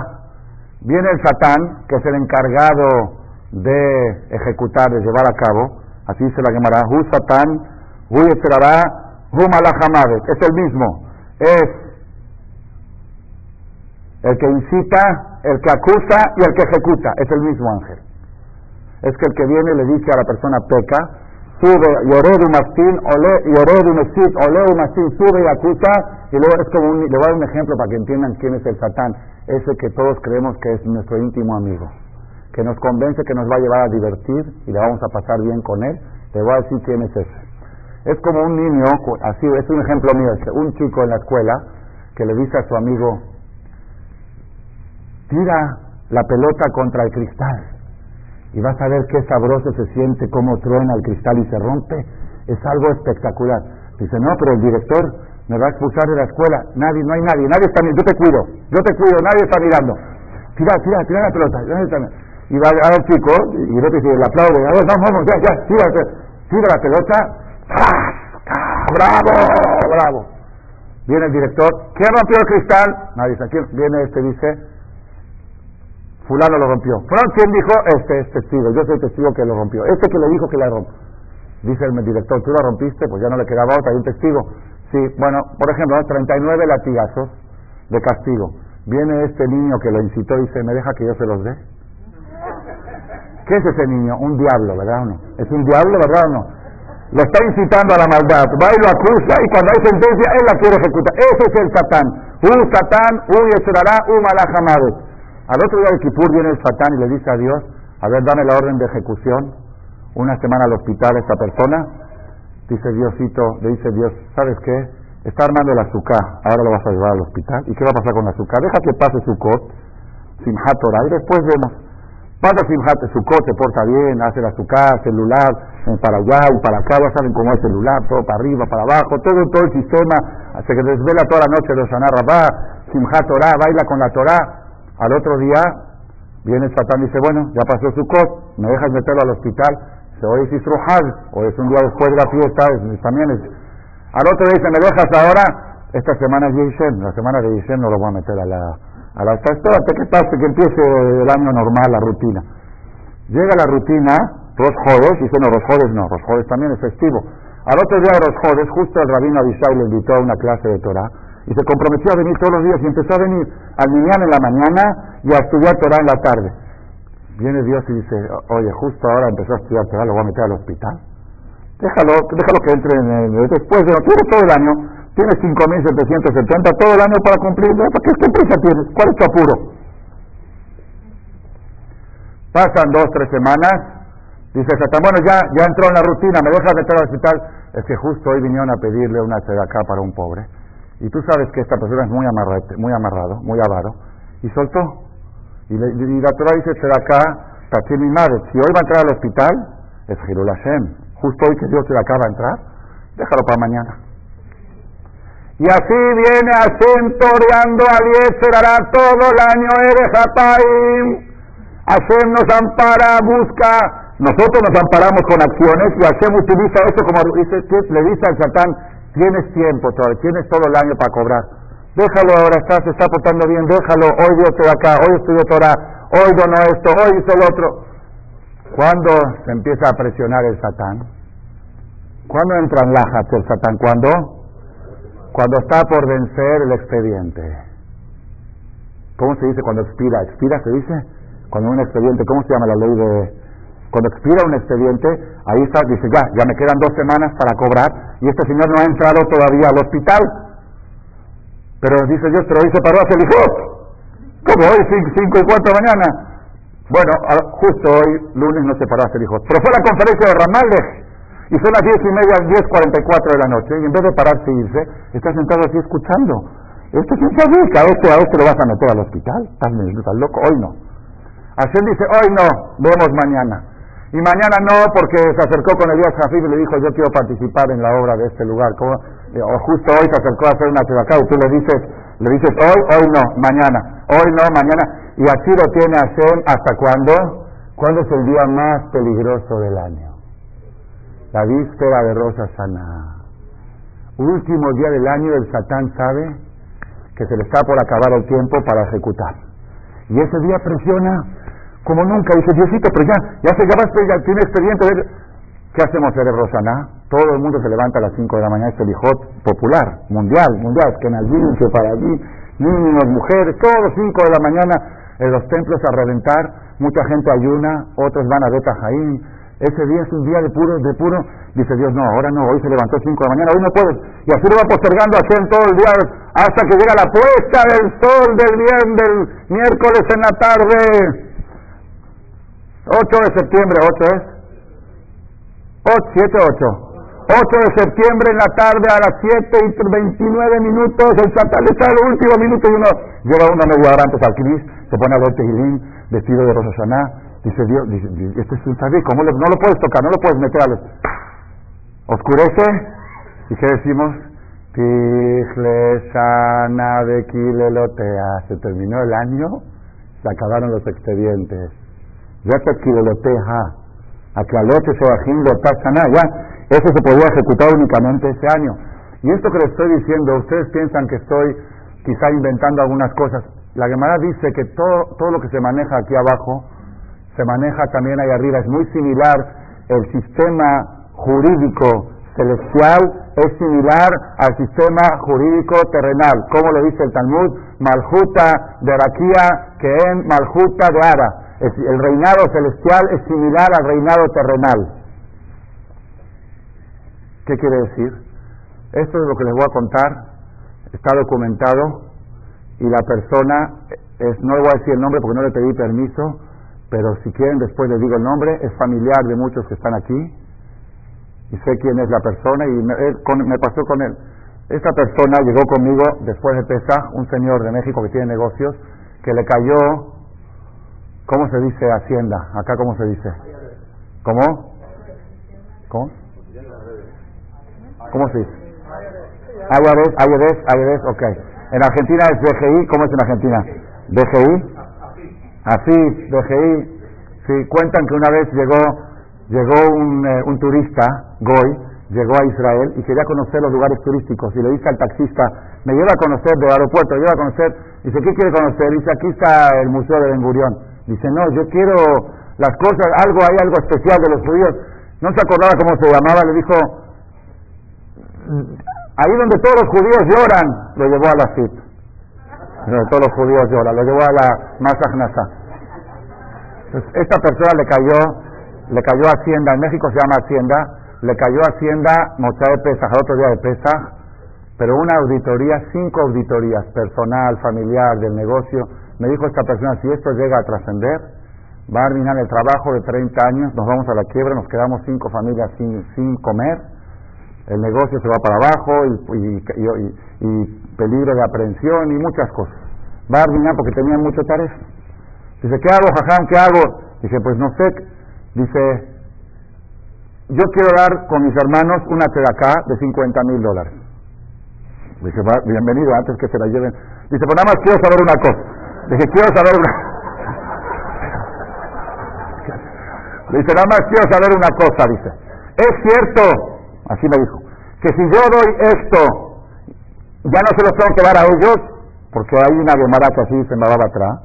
Viene el Satán, que es el encargado de ejecutar, de llevar a cabo, así se la llamará, Hu Satán, Hu Yetzerará, Hu es el mismo, es el que incita, el que acusa y el que ejecuta, es el mismo ángel. Es que el que viene le dice a la persona peca, sube, lloré mastín, lloré mesit, olé mastín, sube y acusa, y luego es como un, le voy a dar un ejemplo para que entiendan quién es el Satán, ese que todos creemos que es nuestro íntimo amigo que nos convence que nos va a llevar a divertir y le vamos a pasar bien con él, le voy a decir quién es ese. Es como un niño, así es un ejemplo mío, un chico en la escuela que le dice a su amigo, tira la pelota contra el cristal y vas a ver qué sabroso se siente, cómo truena el cristal y se rompe. Es algo espectacular. Dice, no, pero el director me va a expulsar de la escuela. Nadie, no hay nadie, nadie está mirando. Yo te cuido, yo te cuido, nadie está mirando. Tira, tira, tira la pelota. Y va a ver chico, y otro dice, el aplaude, a ver, vamos, vamos, ya, ya, tira, tira la pelota, ¡bravo! ¡bravo! Viene el director, ¿quién rompió el cristal? Nadie dice, ¿quién? Viene este, dice, fulano lo rompió. Fulano, ¿quién dijo? Este es testigo, yo soy testigo que lo rompió. Este que le dijo que la rompió. Dice el director, ¿tú la rompiste? Pues ya no le quedaba otra, hay un testigo. Sí, bueno, por ejemplo, 39 latigazos de castigo. Viene este niño que lo incitó y dice, ¿me deja que yo se los dé? ¿Qué es ese niño? Un diablo, ¿verdad o no? ¿Es un diablo, verdad o no? Lo está incitando a la maldad. Va y lo acusa y cuando hay sentencia, él la quiere ejecutar. Ese es el Satán. Un Satán, un Yeserará, un Malajamade. Al otro día de Kipur viene el Satán y le dice a Dios, a ver, dame la orden de ejecución. Una semana al hospital esta persona. Dice Diosito, le dice Dios, ¿sabes qué? Está armando el azúcar, ahora lo vas a llevar al hospital. ¿Y qué va a pasar con el azúcar? Deja que pase su cot, sin Hatorah, y después vemos. Cuando Simhat Sukkot se porta bien, hace la azúcar, celular, para allá y para acá, ya saben cómo es celular, todo para arriba, para abajo, todo, todo el sistema, se que desvela toda la noche de Shana Rabá, Simhat Torah, baila con la Torah. Al otro día viene Satán y dice, bueno, ya pasó Sukkot, me dejas meterlo al hospital. Se hoy es Isruhal, o es un día después de la fiesta, también es... Al otro día dice, me dejas ahora, esta semana es Yishen, la semana de Yishen no lo voy a meter a la a la espérate que pase, que empiece el año normal, la rutina. Llega la rutina, los jodes, dice, no, los jodes no, los jodes también es festivo. Al otro día de los jodes, justo el rabino Abishai le invitó a una clase de Torah, y se comprometió a venir todos los días, y empezó a venir al mañana en la mañana y a estudiar Torah en la tarde. Viene Dios y dice, oye, justo ahora empezó a estudiar Torah, lo voy a meter al hospital. Déjalo, déjalo que entre en el, después de, quiere todo el año, Tienes 5.770 todo el año para cumplir. ¿Qué, ¿Qué prisa tienes? ¿Cuál es tu apuro? Pasan dos, tres semanas. Dice Satán, bueno, ya, ya entró en la rutina, me dejas meter al hospital. Es que justo hoy vinieron a pedirle una acá para un pobre. Y tú sabes que esta persona es muy, amarrete, muy amarrado, muy avaro. Y soltó. Y, le, y la Torah dice acá, mi madre. Si hoy va a entrar al hospital, es Girul Hashem. Justo hoy que Dios te acaba de entrar, déjalo para mañana. Y así viene Hashem toreando a hará todo el año Eres Hapaim. Hashem nos ampara, busca, nosotros nos amparamos con acciones y Hashem utiliza eso como dice, le dice al Satán, tienes tiempo todavía, tienes todo el año para cobrar. Déjalo ahora, está, se está portando bien, déjalo, hoy Dios te acá, hoy estudio Torah, hoy dono esto, hoy hizo lo otro. ¿Cuándo se empieza a presionar el Satán? ¿Cuándo entra en la el Satán? ¿Cuándo? Cuando está por vencer el expediente. ¿Cómo se dice cuando expira? ¿Expira se dice? Cuando un expediente, ¿cómo se llama la ley de...? Cuando expira un expediente, ahí está, dice, ya, ya me quedan dos semanas para cobrar y este señor no ha entrado todavía al hospital. Pero dice Dios, pero hoy se paró a hacer hijo. ¿Cómo hoy, cinco, y cuatro de mañana? Bueno, justo hoy, lunes, no se paró a hacer hijos. Pero fue la conferencia de Ramalde y son las diez y media, diez cuarenta y cuatro de la noche, y en vez de pararse y irse, está sentado así escuchando. Esto quién se que a este, a este lo vas a meter al hospital, estás, loco, hoy no. Hashem dice, hoy no, vemos mañana. Y mañana no, porque se acercó con Elías Jafib y le dijo, yo quiero participar en la obra de este lugar. Eh, o justo hoy se acercó a hacer una acá y tú le dices, le dices, hoy, hoy no, mañana, hoy no, mañana. Y así lo tiene Hashem hasta cuándo? ¿Cuándo es el día más peligroso del año? la víspera de Rosa Sana. último día del año el Satán sabe que se le está por acabar el tiempo para ejecutar. Y ese día presiona como nunca. Dice, Diosito, pero ya, ya se ya, ya tiene expediente. ¿Qué hacemos, cerebro Saná? Todo el mundo se levanta a las 5 de la mañana, este lijot popular, mundial, mundial, que que para allí, niños, mujeres, todos 5 de la mañana en los templos a reventar, mucha gente ayuna, otros van a Beta Jaín, ese día es un día de puro, de puro, dice Dios, no, ahora no, hoy se levantó 5 de la mañana, hoy no puedes. Y así lo va postergando a todo el día hasta que llega la puesta del sol del viernes, del miércoles en la tarde. 8 de septiembre, 8 es. 8, 7, 8. 8 de septiembre en la tarde a las 7 y 29 minutos, el Satan está el último minuto y uno llega una media antes al Cris, se pone a ver Tejilín, vestido de Rosa Dice Dios, dice, este es un tabí, ¿cómo no lo puedes tocar? No lo puedes meter a los... Oscurece, ¿y qué decimos? Tijle, sana, de kilelotea. Se terminó el año, se acabaron los expedientes. Kilelotea, aclalote, sebajim, sana, ya. Eso se podía ejecutar únicamente ese año. Y esto que les estoy diciendo, ustedes piensan que estoy quizá inventando algunas cosas. La Gemara dice que todo, todo lo que se maneja aquí abajo se maneja también ahí arriba. Es muy similar el sistema jurídico celestial es similar al sistema jurídico terrenal. como lo dice el Talmud? Maljuta de Araquía que en Maljuta de Ara. El reinado celestial es similar al reinado terrenal. ¿Qué quiere decir? Esto es lo que les voy a contar. Está documentado y la persona, es, no le voy a decir el nombre porque no le pedí permiso, pero si quieren después les digo el nombre, es familiar de muchos que están aquí y sé quién es la persona y me, pasó con él. Esta persona llegó conmigo después de Pesach, un señor de México que tiene negocios, que le cayó, ¿cómo se dice Hacienda? Acá, ¿cómo se dice? ¿Cómo? ¿Cómo? ¿Cómo se dice? Ayades, Ayades, Ayades, ok. En Argentina es DGI, ¿cómo es en Argentina? DGI. Así, DGI, sí, cuentan que una vez llegó, llegó un, eh, un turista, Goy, llegó a Israel y quería conocer los lugares turísticos y le dice al taxista, me lleva a conocer del aeropuerto, me lleva a conocer, dice, ¿qué quiere conocer? Dice, aquí está el Museo de Ben Gurión. Dice, no, yo quiero las cosas, algo, hay algo especial de los judíos. No se acordaba cómo se llamaba, le dijo, ahí donde todos los judíos lloran, lo llevó a la CIT todos los judíos lloran, lo llevó a la. Entonces, esta persona le cayó, le cayó Hacienda, en México se llama Hacienda, le cayó Hacienda Mocha de Pesaj, otro día de Pesaj, pero una auditoría, cinco auditorías, personal, familiar, del negocio. Me dijo esta persona, si esto llega a trascender, va a arruinar el trabajo de 30 años, nos vamos a la quiebra, nos quedamos cinco familias sin, sin comer, el negocio se va para abajo y, y peligro de aprehensión y muchas cosas. Va a arruinar porque tenía mucho tarea. Dice, ¿qué hago, jajam? ¿Qué hago? Dice, pues no sé. Dice, yo quiero dar con mis hermanos una acá de 50 mil dólares. Dice, bienvenido, antes que se la lleven. Dice, pues nada más quiero saber una cosa. Dice, quiero saber una... Dice, nada más quiero saber una cosa, dice. Es cierto, así me dijo, que si yo doy esto ya no se los tengo que dar a ellos, porque hay una Gemara que así se me va atrás,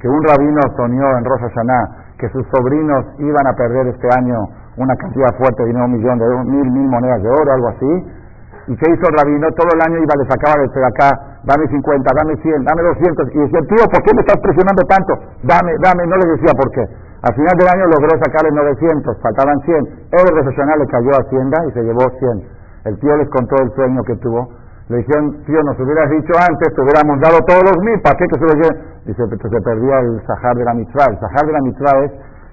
que un rabino soñó en Rosa Hashanah que sus sobrinos iban a perder este año una cantidad fuerte de dinero, un millón de mil, mil monedas de oro, algo así. ¿Y qué hizo rabino? Todo el año iba, les sacaba de acá, dame 50, dame 100, dame 200. Y decía, tío, ¿por qué me estás presionando tanto? Dame, dame, no les decía por qué. Al final del año logró sacarle 900, faltaban 100. El Rosh le cayó a Hacienda y se llevó 100. El tío les contó el sueño que tuvo le dijeron, tío, nos hubieras dicho antes, te hubiéramos dado todos los mil, ¿para qué que se lo lleven? Dice, pues se perdía el sahar de la mitzvah. El sahar de la mitzvah es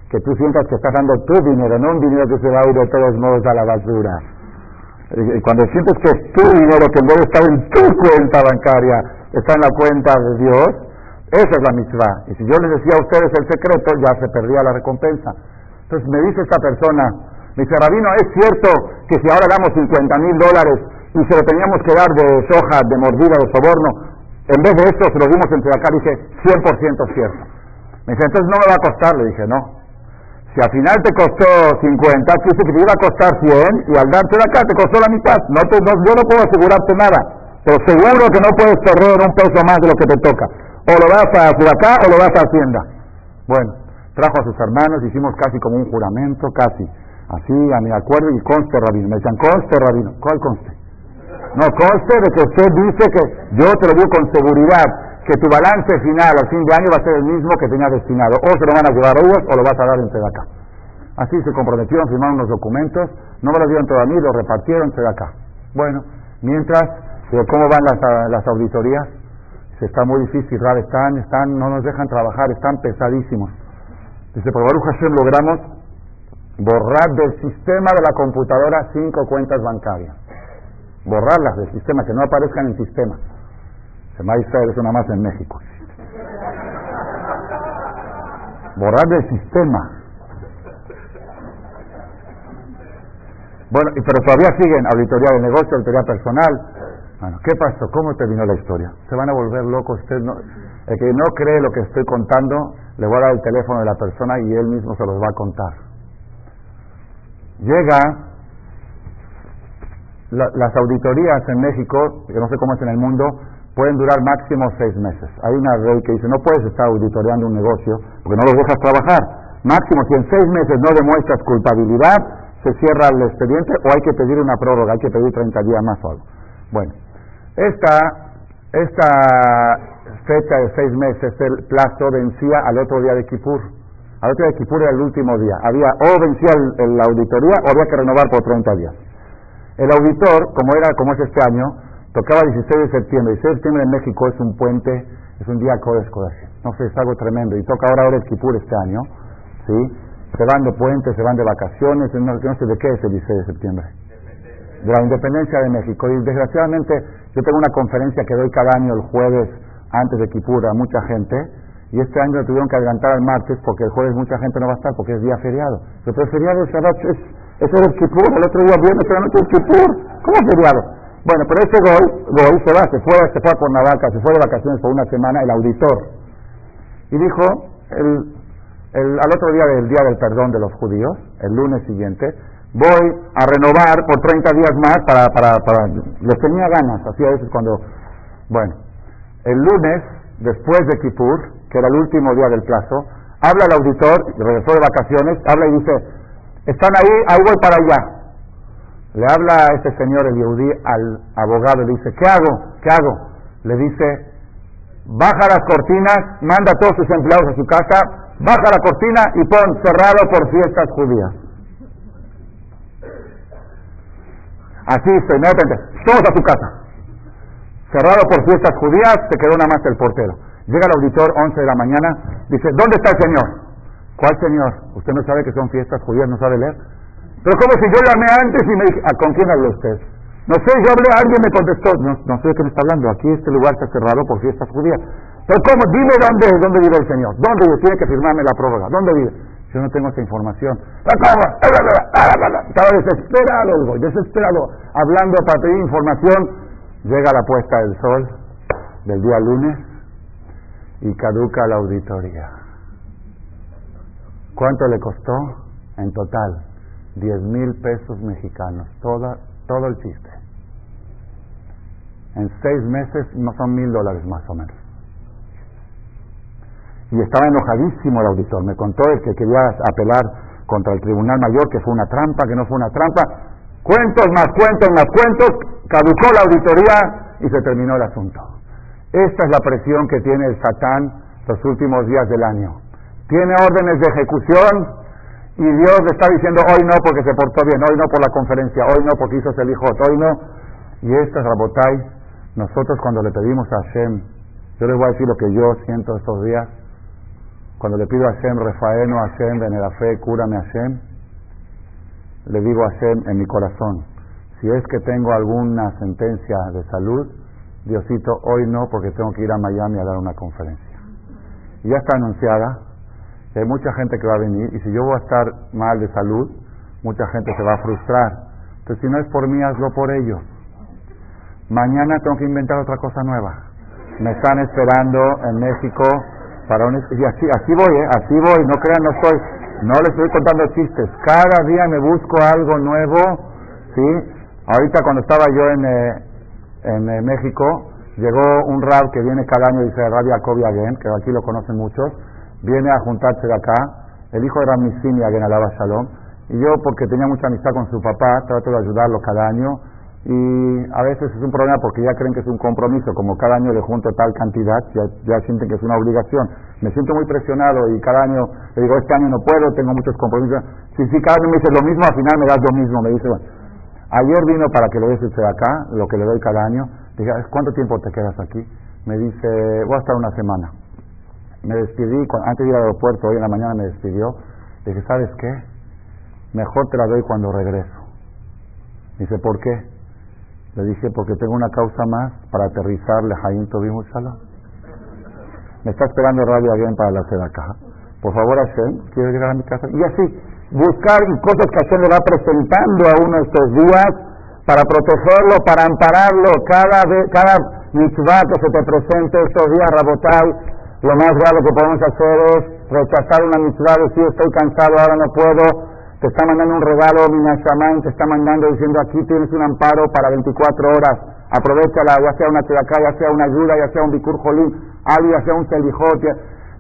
que tú sientas que estás dando tu dinero, no un dinero que se va a ir de todos modos a la basura. Cuando sientes que es tu dinero, que en vez estar en tu cuenta bancaria, está en la cuenta de Dios, esa es la mitzvah. Y si yo les decía a ustedes el secreto, ya se perdía la recompensa. Entonces me dice esta persona, me dice, Rabino, ¿es cierto que si ahora damos 50 mil dólares y se lo teníamos que dar de soja, de mordida, de soborno. En vez de esto se lo dimos entre acá, dije, 100% cierto. Me dice, entonces no me va a costar, le dije, no. Si al final te costó 50, dice que te iba a costar 100 y al darte de acá te costó la mitad. No yo no puedo asegurarte nada, pero seguro que no puedes perder un peso más de lo que te toca. O lo vas a acá o lo vas a Hacienda. Bueno, trajo a sus hermanos, hicimos casi como un juramento, casi. Así, a mi acuerdo, y conste, rabino. Me decían, conste, rabino. ¿Cuál conste? No, conste de que usted dice que yo te lo digo con seguridad que tu balance final al fin de año va a ser el mismo que tenía destinado. O se lo van a llevar ellos o lo vas a dar entre acá. Así se comprometieron, firmaron los documentos, no me lo dieron todo a mí, lo repartieron entre acá. Bueno, mientras, ¿cómo van las, las auditorías? Se está muy difícil, están, están, no nos dejan trabajar, están pesadísimos. Dice, por Baruch Hashem logramos borrar del sistema de la computadora cinco cuentas bancarias. Borrarlas del sistema, que no aparezcan en el sistema. Israel es una más en México. Borrar del sistema. Bueno, pero todavía siguen auditoría de negocio, auditoría personal. Bueno, ¿qué pasó? ¿Cómo terminó la historia? Se van a volver locos. Usted no, el que no cree lo que estoy contando, le voy a dar el teléfono de la persona y él mismo se los va a contar. Llega las auditorías en México, que no sé cómo es en el mundo, pueden durar máximo seis meses. Hay una ley que dice, no puedes estar auditoreando un negocio porque no los dejas trabajar. Máximo, si en seis meses no demuestras culpabilidad, se cierra el expediente o hay que pedir una prórroga, hay que pedir 30 días más o algo. Bueno, esta, esta fecha de seis meses, el plazo vencía al otro día de Kipur. Al otro día de Kipur era el último día. Había o vencía la auditoría o había que renovar por 30 días. El auditor, como era como es este año, Tocaba 16 de septiembre. 16 de septiembre en México es un puente, es un día Kodesh No sé, es algo tremendo. Y toca ahora el Kipur este año. ¿sí? Se van de puente, se van de vacaciones. No, no sé de qué es el 16 de septiembre. De la independencia de México. Y desgraciadamente yo tengo una conferencia que doy cada año el jueves antes de Kipur a mucha gente. Y este año lo tuvieron que adelantar al martes porque el jueves mucha gente no va a estar porque es día feriado. Pero el feriado es, es, es el Kipur, el otro día viernes, la noche es Kipur. ¿Cómo feriado? Bueno, pero este Goy, se va, se fue, se fue a Cuernavaca, se fue de vacaciones por una semana, el auditor. Y dijo, el, el, al otro día del Día del Perdón de los Judíos, el lunes siguiente, voy a renovar por 30 días más para, para, para, les tenía ganas, así a veces cuando, bueno, el lunes, después de Kippur, que era el último día del plazo, habla el auditor, regresó de vacaciones, habla y dice, están ahí, ahí para allá. Le habla a este señor, el Yehudí, al abogado, le dice, ¿qué hago? ¿Qué hago? Le dice, baja las cortinas, manda a todos sus empleados a su casa, baja la cortina y pon cerrado por fiestas judías. Así inmediatamente, todos a su casa. Cerrado por fiestas judías, se quedó nada más el portero. Llega el auditor, 11 de la mañana, dice, ¿dónde está el señor? ¿Cuál señor? ¿Usted no sabe que son fiestas judías, no sabe leer? Pero como si yo llamé antes y me dije, ¿a con quién habló usted? No sé, yo hablé, alguien me contestó, no, no sé de qué me está hablando, aquí este lugar está cerrado por fiestas judías. Pero ¿cómo? Dime dónde, dónde vive el Señor, dónde vive, tiene que firmarme la prórroga, ¿dónde vive? Yo no tengo esa información. Estaba desesperado, desesperado, hablando para pedir información. Llega la puesta del sol del día lunes y caduca la auditoría. ¿Cuánto le costó en total? 10 mil pesos mexicanos, toda, todo el chiste. En seis meses no son mil dólares más o menos. Y estaba enojadísimo el auditor, me contó el que quería apelar contra el Tribunal Mayor, que fue una trampa, que no fue una trampa. Cuentos más cuentos más cuentos, caducó la auditoría y se terminó el asunto. Esta es la presión que tiene el Satán los últimos días del año. Tiene órdenes de ejecución y Dios le está diciendo hoy no porque se portó bien, hoy no por la conferencia, hoy no porque hizo el hijo, hoy no. Y esta es Rabotai, nosotros cuando le pedimos a Hashem, yo les voy a decir lo que yo siento estos días, cuando le pido a Hashem, Refaeno Hashem, fe, cúrame Hashem, le digo a Hashem en mi corazón, si es que tengo alguna sentencia de salud, Diosito, hoy no porque tengo que ir a Miami a dar una conferencia. Y ya está anunciada, hay mucha gente que va a venir y si yo voy a estar mal de salud, mucha gente se va a frustrar. Entonces, si no es por mí, hazlo por ellos. Mañana tengo que inventar otra cosa nueva. Me están esperando en México para un... Y así, así voy, ¿eh? así voy, no crean, no estoy... No les estoy contando chistes. Cada día me busco algo nuevo, ¿sí? Ahorita cuando estaba yo en, eh, en eh, México, llegó un rab que viene cada año, dice Rabbi Jacobi Agen, que aquí lo conocen muchos, viene a juntarse de acá, el hijo de Ramissimi Agen Alaba Shalom, y yo porque tenía mucha amistad con su papá, trato de ayudarlo cada año, y a veces es un problema porque ya creen que es un compromiso, como cada año le junto tal cantidad, ya, ya sienten que es una obligación. Me siento muy presionado y cada año le digo, este año no puedo, tengo muchos compromisos. Si, si cada año me dice lo mismo, al final me das lo mismo. Me dice, bueno, ayer vino para que le des de acá, lo que le doy cada año. Dije, ¿cuánto tiempo te quedas aquí? Me dice, voy a estar una semana. Me despedí, antes de ir al aeropuerto, hoy en la mañana me despidió. Dije, ¿sabes qué? Mejor te la doy cuando regreso. Dice, ¿por qué? Le dije, porque tengo una causa más para aterrizarle Jaim Tobim Me está esperando Radio bien para la acá. Por favor, Hashem, quiero llegar a mi casa. Y así, buscar cosas que Hashem le va presentando a uno estos días para protegerlo, para ampararlo. Cada, cada mitzvah que se te presente estos días, Rabotai, lo más grave que podemos hacer es rechazar una mitzvah, decir estoy cansado, ahora no puedo, te está mandando un regalo, Minashaman, te está mandando diciendo aquí tienes un amparo para 24 horas, aprovechala, ya sea una tzedakah, ya sea una ayuda, ya sea un bikur jolim, ya sea un selijot,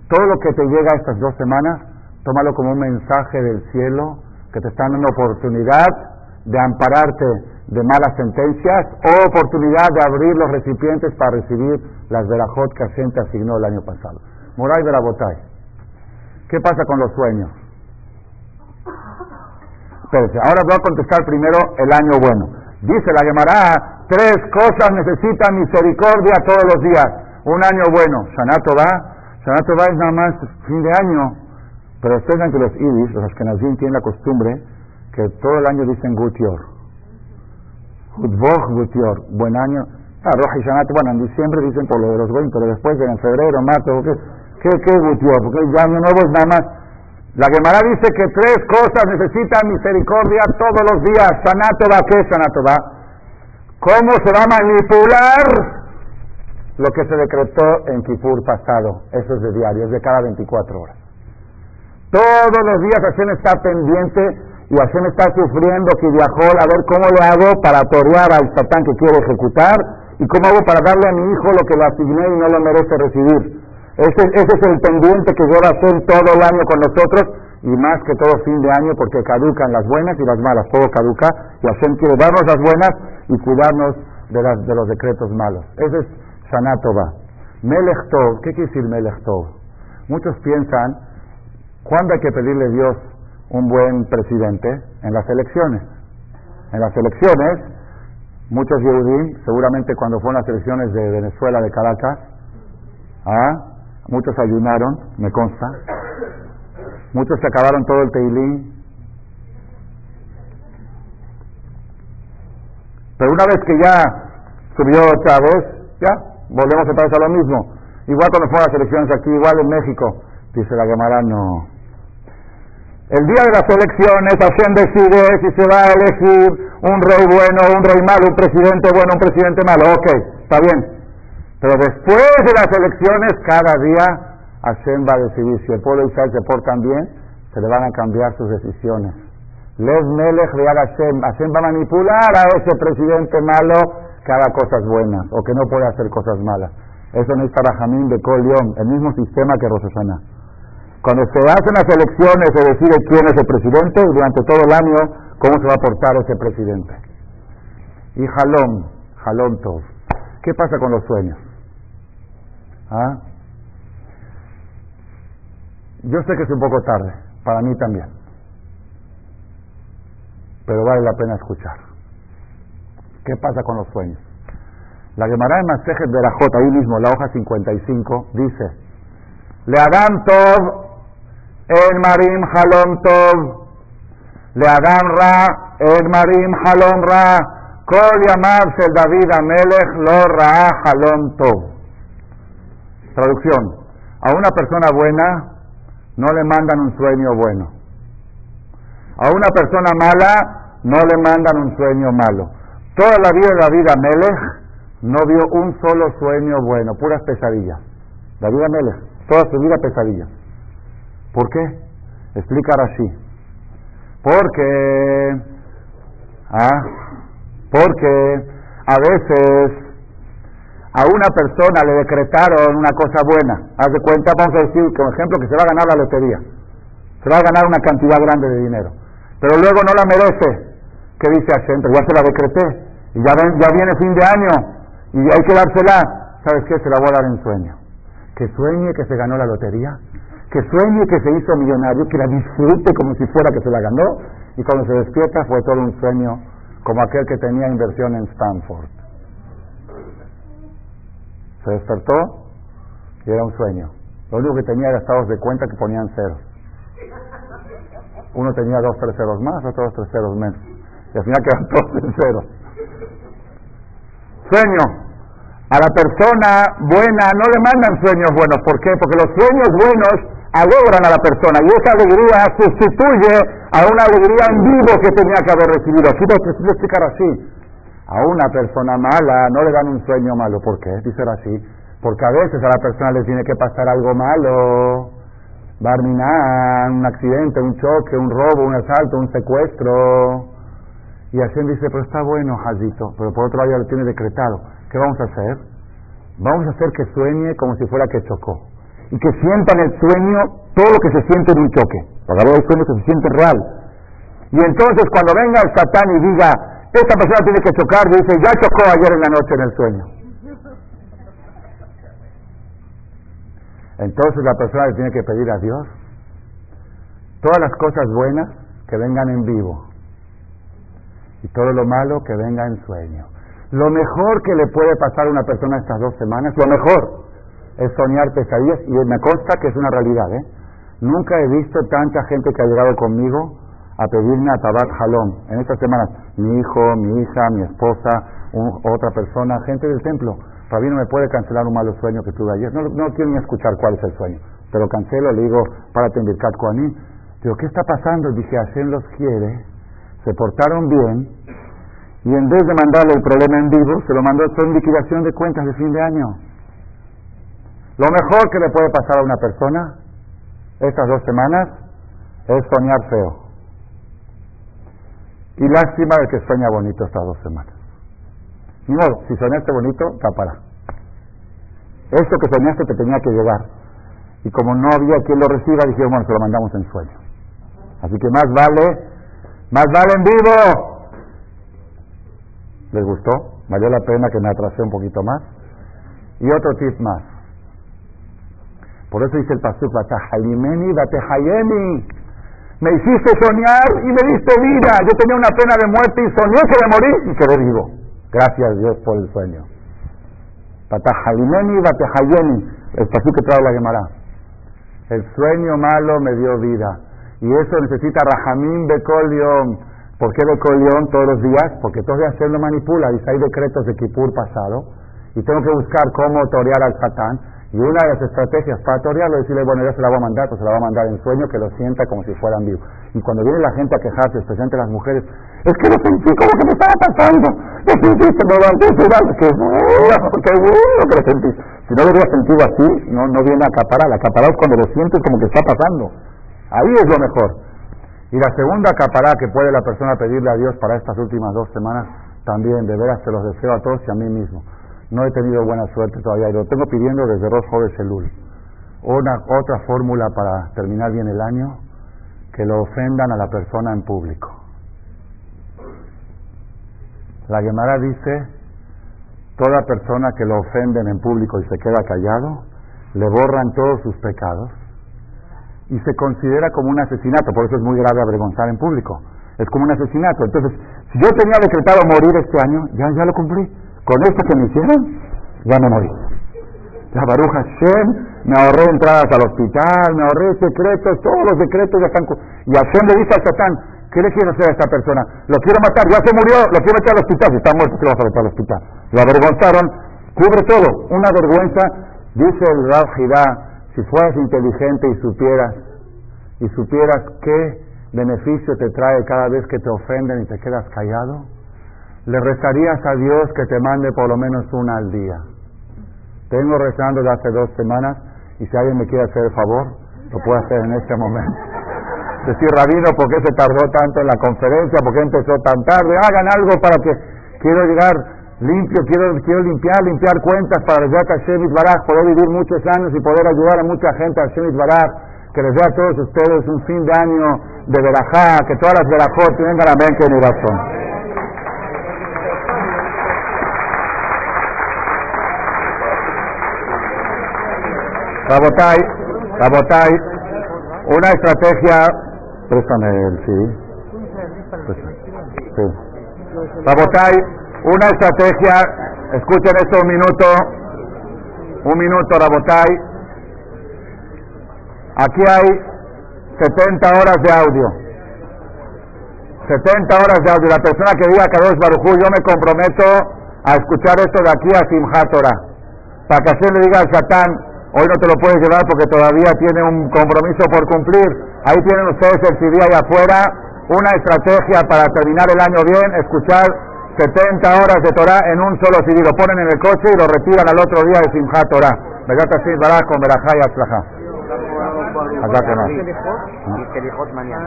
todo lo que te llega estas dos semanas, tómalo como un mensaje del cielo que te están dando oportunidad de ampararte de malas sentencias o oportunidad de abrir los recipientes para recibir las verajot que Hashem te asignó el año pasado. Moray de la Botay. ¿Qué pasa con los sueños? ahora voy a contestar primero el año bueno. Dice la Gemara, tres cosas necesitan misericordia todos los días. Un año bueno, Shanato va, Shanato va es nada más fin de año. Pero ustedes que los idis, los Ashkenazim, tienen la costumbre que todo el año dicen Gutior. Gutior, buen año. Ah, Roja y Shanato, bueno, en diciembre dicen por lo de los 20, pero después en febrero, marzo, ¿qué, qué, qué Gutior? Porque ya año nuevo es nada más la Gemara dice que tres cosas necesitan misericordia todos los días. Sanatova, ¿qué es Sanatova? ¿Cómo se va a manipular lo que se decretó en Kipur pasado? Eso es de diario, es de cada 24 horas. Todos los días Hashem está pendiente y Hashem está sufriendo que viajó a ver cómo le hago para torear al satán que quiere ejecutar y cómo hago para darle a mi hijo lo que le asigné y no lo merece recibir. Ese, es el pendiente que lleva hacer todo el año con nosotros y más que todo fin de año porque caducan las buenas y las malas, todo caduca y Hashem quiere darnos las buenas y cuidarnos de, los decretos malos. Ese es Sanatova. Melech ¿qué quiere decir Melech Muchos piensan, ¿cuándo hay que pedirle a Dios un buen presidente? En las elecciones. En las elecciones, muchos Yehudim, seguramente cuando fueron las elecciones de Venezuela, de Caracas, ¿ah? Muchos ayunaron, me consta. Muchos se acabaron todo el teilín. Pero una vez que ya subió Chávez, ya volvemos otra vez a lo mismo. Igual cuando fueron las elecciones aquí, igual en México. Dice la Gemara, no. El día de las elecciones, Hashem decide si se va a elegir un rey bueno, un rey malo, un presidente bueno, un presidente malo. Ok, está bien. Pero después de las elecciones, cada día Hashem va a decidir si el pueblo de Israel se portan bien, se le van a cambiar sus decisiones. Les Melech Hashem. Hashem va a manipular a ese presidente malo que haga cosas buenas o que no puede hacer cosas malas. Eso no es Tarajamín de Kol el mismo sistema que Rosasana. Cuando se hacen las elecciones se decide quién es el presidente y durante todo el año cómo se va a portar ese presidente. Y Jalón, Jalón Tov. ¿Qué pasa con los sueños? ¿Ah? Yo sé que es un poco tarde, para mí también, pero vale la pena escuchar. ¿Qué pasa con los sueños? La Gemara en Masejet Berajot, ahí mismo, la hoja 55, dice, Le Adam Tov, El Marim Halom Tov, Adam Ra, El Marim Halom Ra, Kol Yamav Shel David Amelech Lo Ra Halom Tov. Traducción. A una persona buena no le mandan un sueño bueno. A una persona mala no le mandan un sueño malo. Toda la vida de David Amelech no vio un solo sueño bueno, puras pesadillas. David Amelech, toda su vida pesadillas. ¿Por qué? Explica así. Porque, ¿ah? porque a veces a una persona le decretaron una cosa buena. Haz de cuenta, vamos a decir, como ejemplo, que se va a ganar la lotería. Se va a ganar una cantidad grande de dinero. Pero luego no la merece. ¿Qué dice Hashem? Pero ya se la decreté. Y ya, ven, ya viene fin de año. Y hay que dársela. ¿Sabes qué? Se la voy a dar en sueño. Que sueñe que se ganó la lotería. Que sueñe que se hizo millonario. Que la disfrute como si fuera que se la ganó. Y cuando se despierta fue todo un sueño como aquel que tenía inversión en Stanford. Se despertó y era un sueño. Lo único que tenía era estados de cuenta que ponían ceros. Uno tenía dos, tres ceros más, otro dos, tres ceros menos. Y al final quedan todos en cero. Sueño. A la persona buena no le mandan sueños buenos. ¿Por qué? Porque los sueños buenos alegran a la persona y esa alegría sustituye a una alegría en vivo que tenía que haber recibido. Quiero explicar así. A una persona mala no le dan un sueño malo. ¿Por qué? Dice así. Porque a veces a la persona le tiene que pasar algo malo. Barminar, un accidente, un choque, un robo, un asalto, un secuestro. Y Hashem dice, pero está bueno, Jazito, pero por otro lado ya lo tiene decretado. ¿Qué vamos a hacer? Vamos a hacer que sueñe como si fuera que chocó. Y que sienta en el sueño todo lo que se siente en un choque. Porque hay sueños que se sienten real. Y entonces cuando venga el Satán y diga, esta persona tiene que chocar, dice, ya chocó ayer en la noche en el sueño. Entonces la persona le tiene que pedir a Dios todas las cosas buenas que vengan en vivo y todo lo malo que venga en sueño. Lo mejor que le puede pasar a una persona estas dos semanas, lo mejor, es soñar pesadillas y me consta que es una realidad. ¿eh? Nunca he visto tanta gente que ha llegado conmigo a pedirme a Tabat Halom. En estas semanas, mi hijo, mi hija, mi esposa, otra persona, gente del templo. Rabino, ¿me puede cancelar un malo sueño que tuve ayer? No, no quiero ni escuchar cuál es el sueño. Pero cancelo, le digo, párate en Birkat Koanim. Digo, ¿qué está pasando? Dije, Hashem los quiere se portaron bien y en vez de mandarle el problema en vivo, se lo mandó en liquidación de cuentas de fin de año. Lo mejor que le puede pasar a una persona estas dos semanas es soñar feo. Y lástima de que sueña bonito estas dos semanas. Ni modo, si soñaste bonito, tapará. Esto que soñaste te tenía que llegar. Y como no había quien lo reciba, dijeron, bueno, se lo mandamos en sueño. Así que más vale más vale en vivo. ¿Les gustó? ¿Valió la pena que me atrasé un poquito más? Y otro tip más. Por eso dice el pasuk. Me hiciste soñar y me diste vida. Yo tenía una pena de muerte y soñé que me morí y quedé vivo. Gracias Dios por el sueño. Batahayimeni, Batehayemi. El pasuk que trae la Gemara. El sueño malo me dio vida. Y eso necesita Rahamim Bekolion. ¿Por qué Bekolion todos los días? Porque todos los días él lo manipula. Dice, hay decretos de Kippur pasado. Y tengo que buscar cómo torear al Satán. Y una de las estrategias para torearlo es decirle, bueno, ya se la va a mandar, pues se la va a mandar en sueño, que lo sienta como si fueran vivos. Y cuando viene la gente a quejarse, especialmente las mujeres, es que lo sentí como que me estaba pasando. Lo sentí, se me levantó, qué bueno, qué bueno que lo sentí. Si no lo hubiera sentido así, no, no viene a acaparar. Acaparar es cuando lo sientes como que está pasando. Ahí es lo mejor. Y la segunda capará que puede la persona pedirle a Dios para estas últimas dos semanas, también de veras se los deseo a todos y a mí mismo. No he tenido buena suerte todavía y lo tengo pidiendo desde Rosh de Selul. Una, otra fórmula para terminar bien el año, que lo ofendan a la persona en público. La Gemara dice, toda persona que lo ofenden en público y se queda callado, le borran todos sus pecados y se considera como un asesinato, por eso es muy grave avergonzar en público. Es como un asesinato. Entonces, si yo tenía decretado morir este año, ya, ya lo cumplí. Con esto que me hicieron, ya me morí. La baruja Hashem, me ahorré entradas al hospital, me ahorré secretos, todos los decretos ya están. Y Hashem le dice al Satán, ¿qué le quiero hacer a esta persona? Lo quiero matar, ya se murió, lo quiero meter al hospital, si está muerto, ¿qué lo vas a meter al hospital? Lo avergonzaron, cubre todo, una vergüenza, dice el Rav si fueras inteligente y supieras, y supieras qué beneficio te trae cada vez que te ofenden y te quedas callado, le rezarías a Dios que te mande por lo menos una al día. Tengo rezando de hace dos semanas y si alguien me quiere hacer el favor, lo puedo hacer en este momento. decir, Rabino, ¿por qué se tardó tanto en la conferencia? ¿Por qué empezó tan tarde? Hagan algo para que quiero llegar limpio, quiero, quiero limpiar, limpiar cuentas para el Hashem Baraj, poder vivir muchos años y poder ayudar a mucha gente a Hashem Baraj, que les dé a todos ustedes un fin de año de verajá, que todas las verajot vengan a que en razón. Rabotay, Rabotay, una estrategia, préstame el sí. sí. Rabotay, una estrategia, escuchen esto un minuto, un minuto, Rabotay. Aquí hay 70 horas de audio. 70 horas de audio. La persona que diga Kadosh Barujú, yo me comprometo a escuchar esto de aquí a Simchat Para que así le diga al Satán, hoy no te lo puedes llevar porque todavía tiene un compromiso por cumplir. Ahí tienen ustedes el CD ahí afuera, una estrategia para terminar el año bien, escuchar 70 horas de Torah en un solo CD. Lo ponen en el coche y lo retiran al otro día de Simchat Torah. Begat Baraj con Berajá y Acá que más.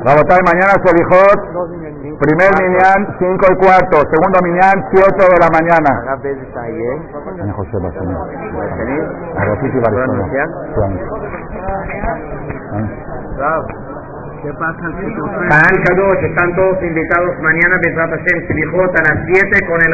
Rabotay, mañana. Selijot, primer minyan, 5 y cuarto, segundo minyan, 7 de la mañana. José
¿Qué pasa? Están todos invitados. Mañana, Besat Hashem, a las 7 con el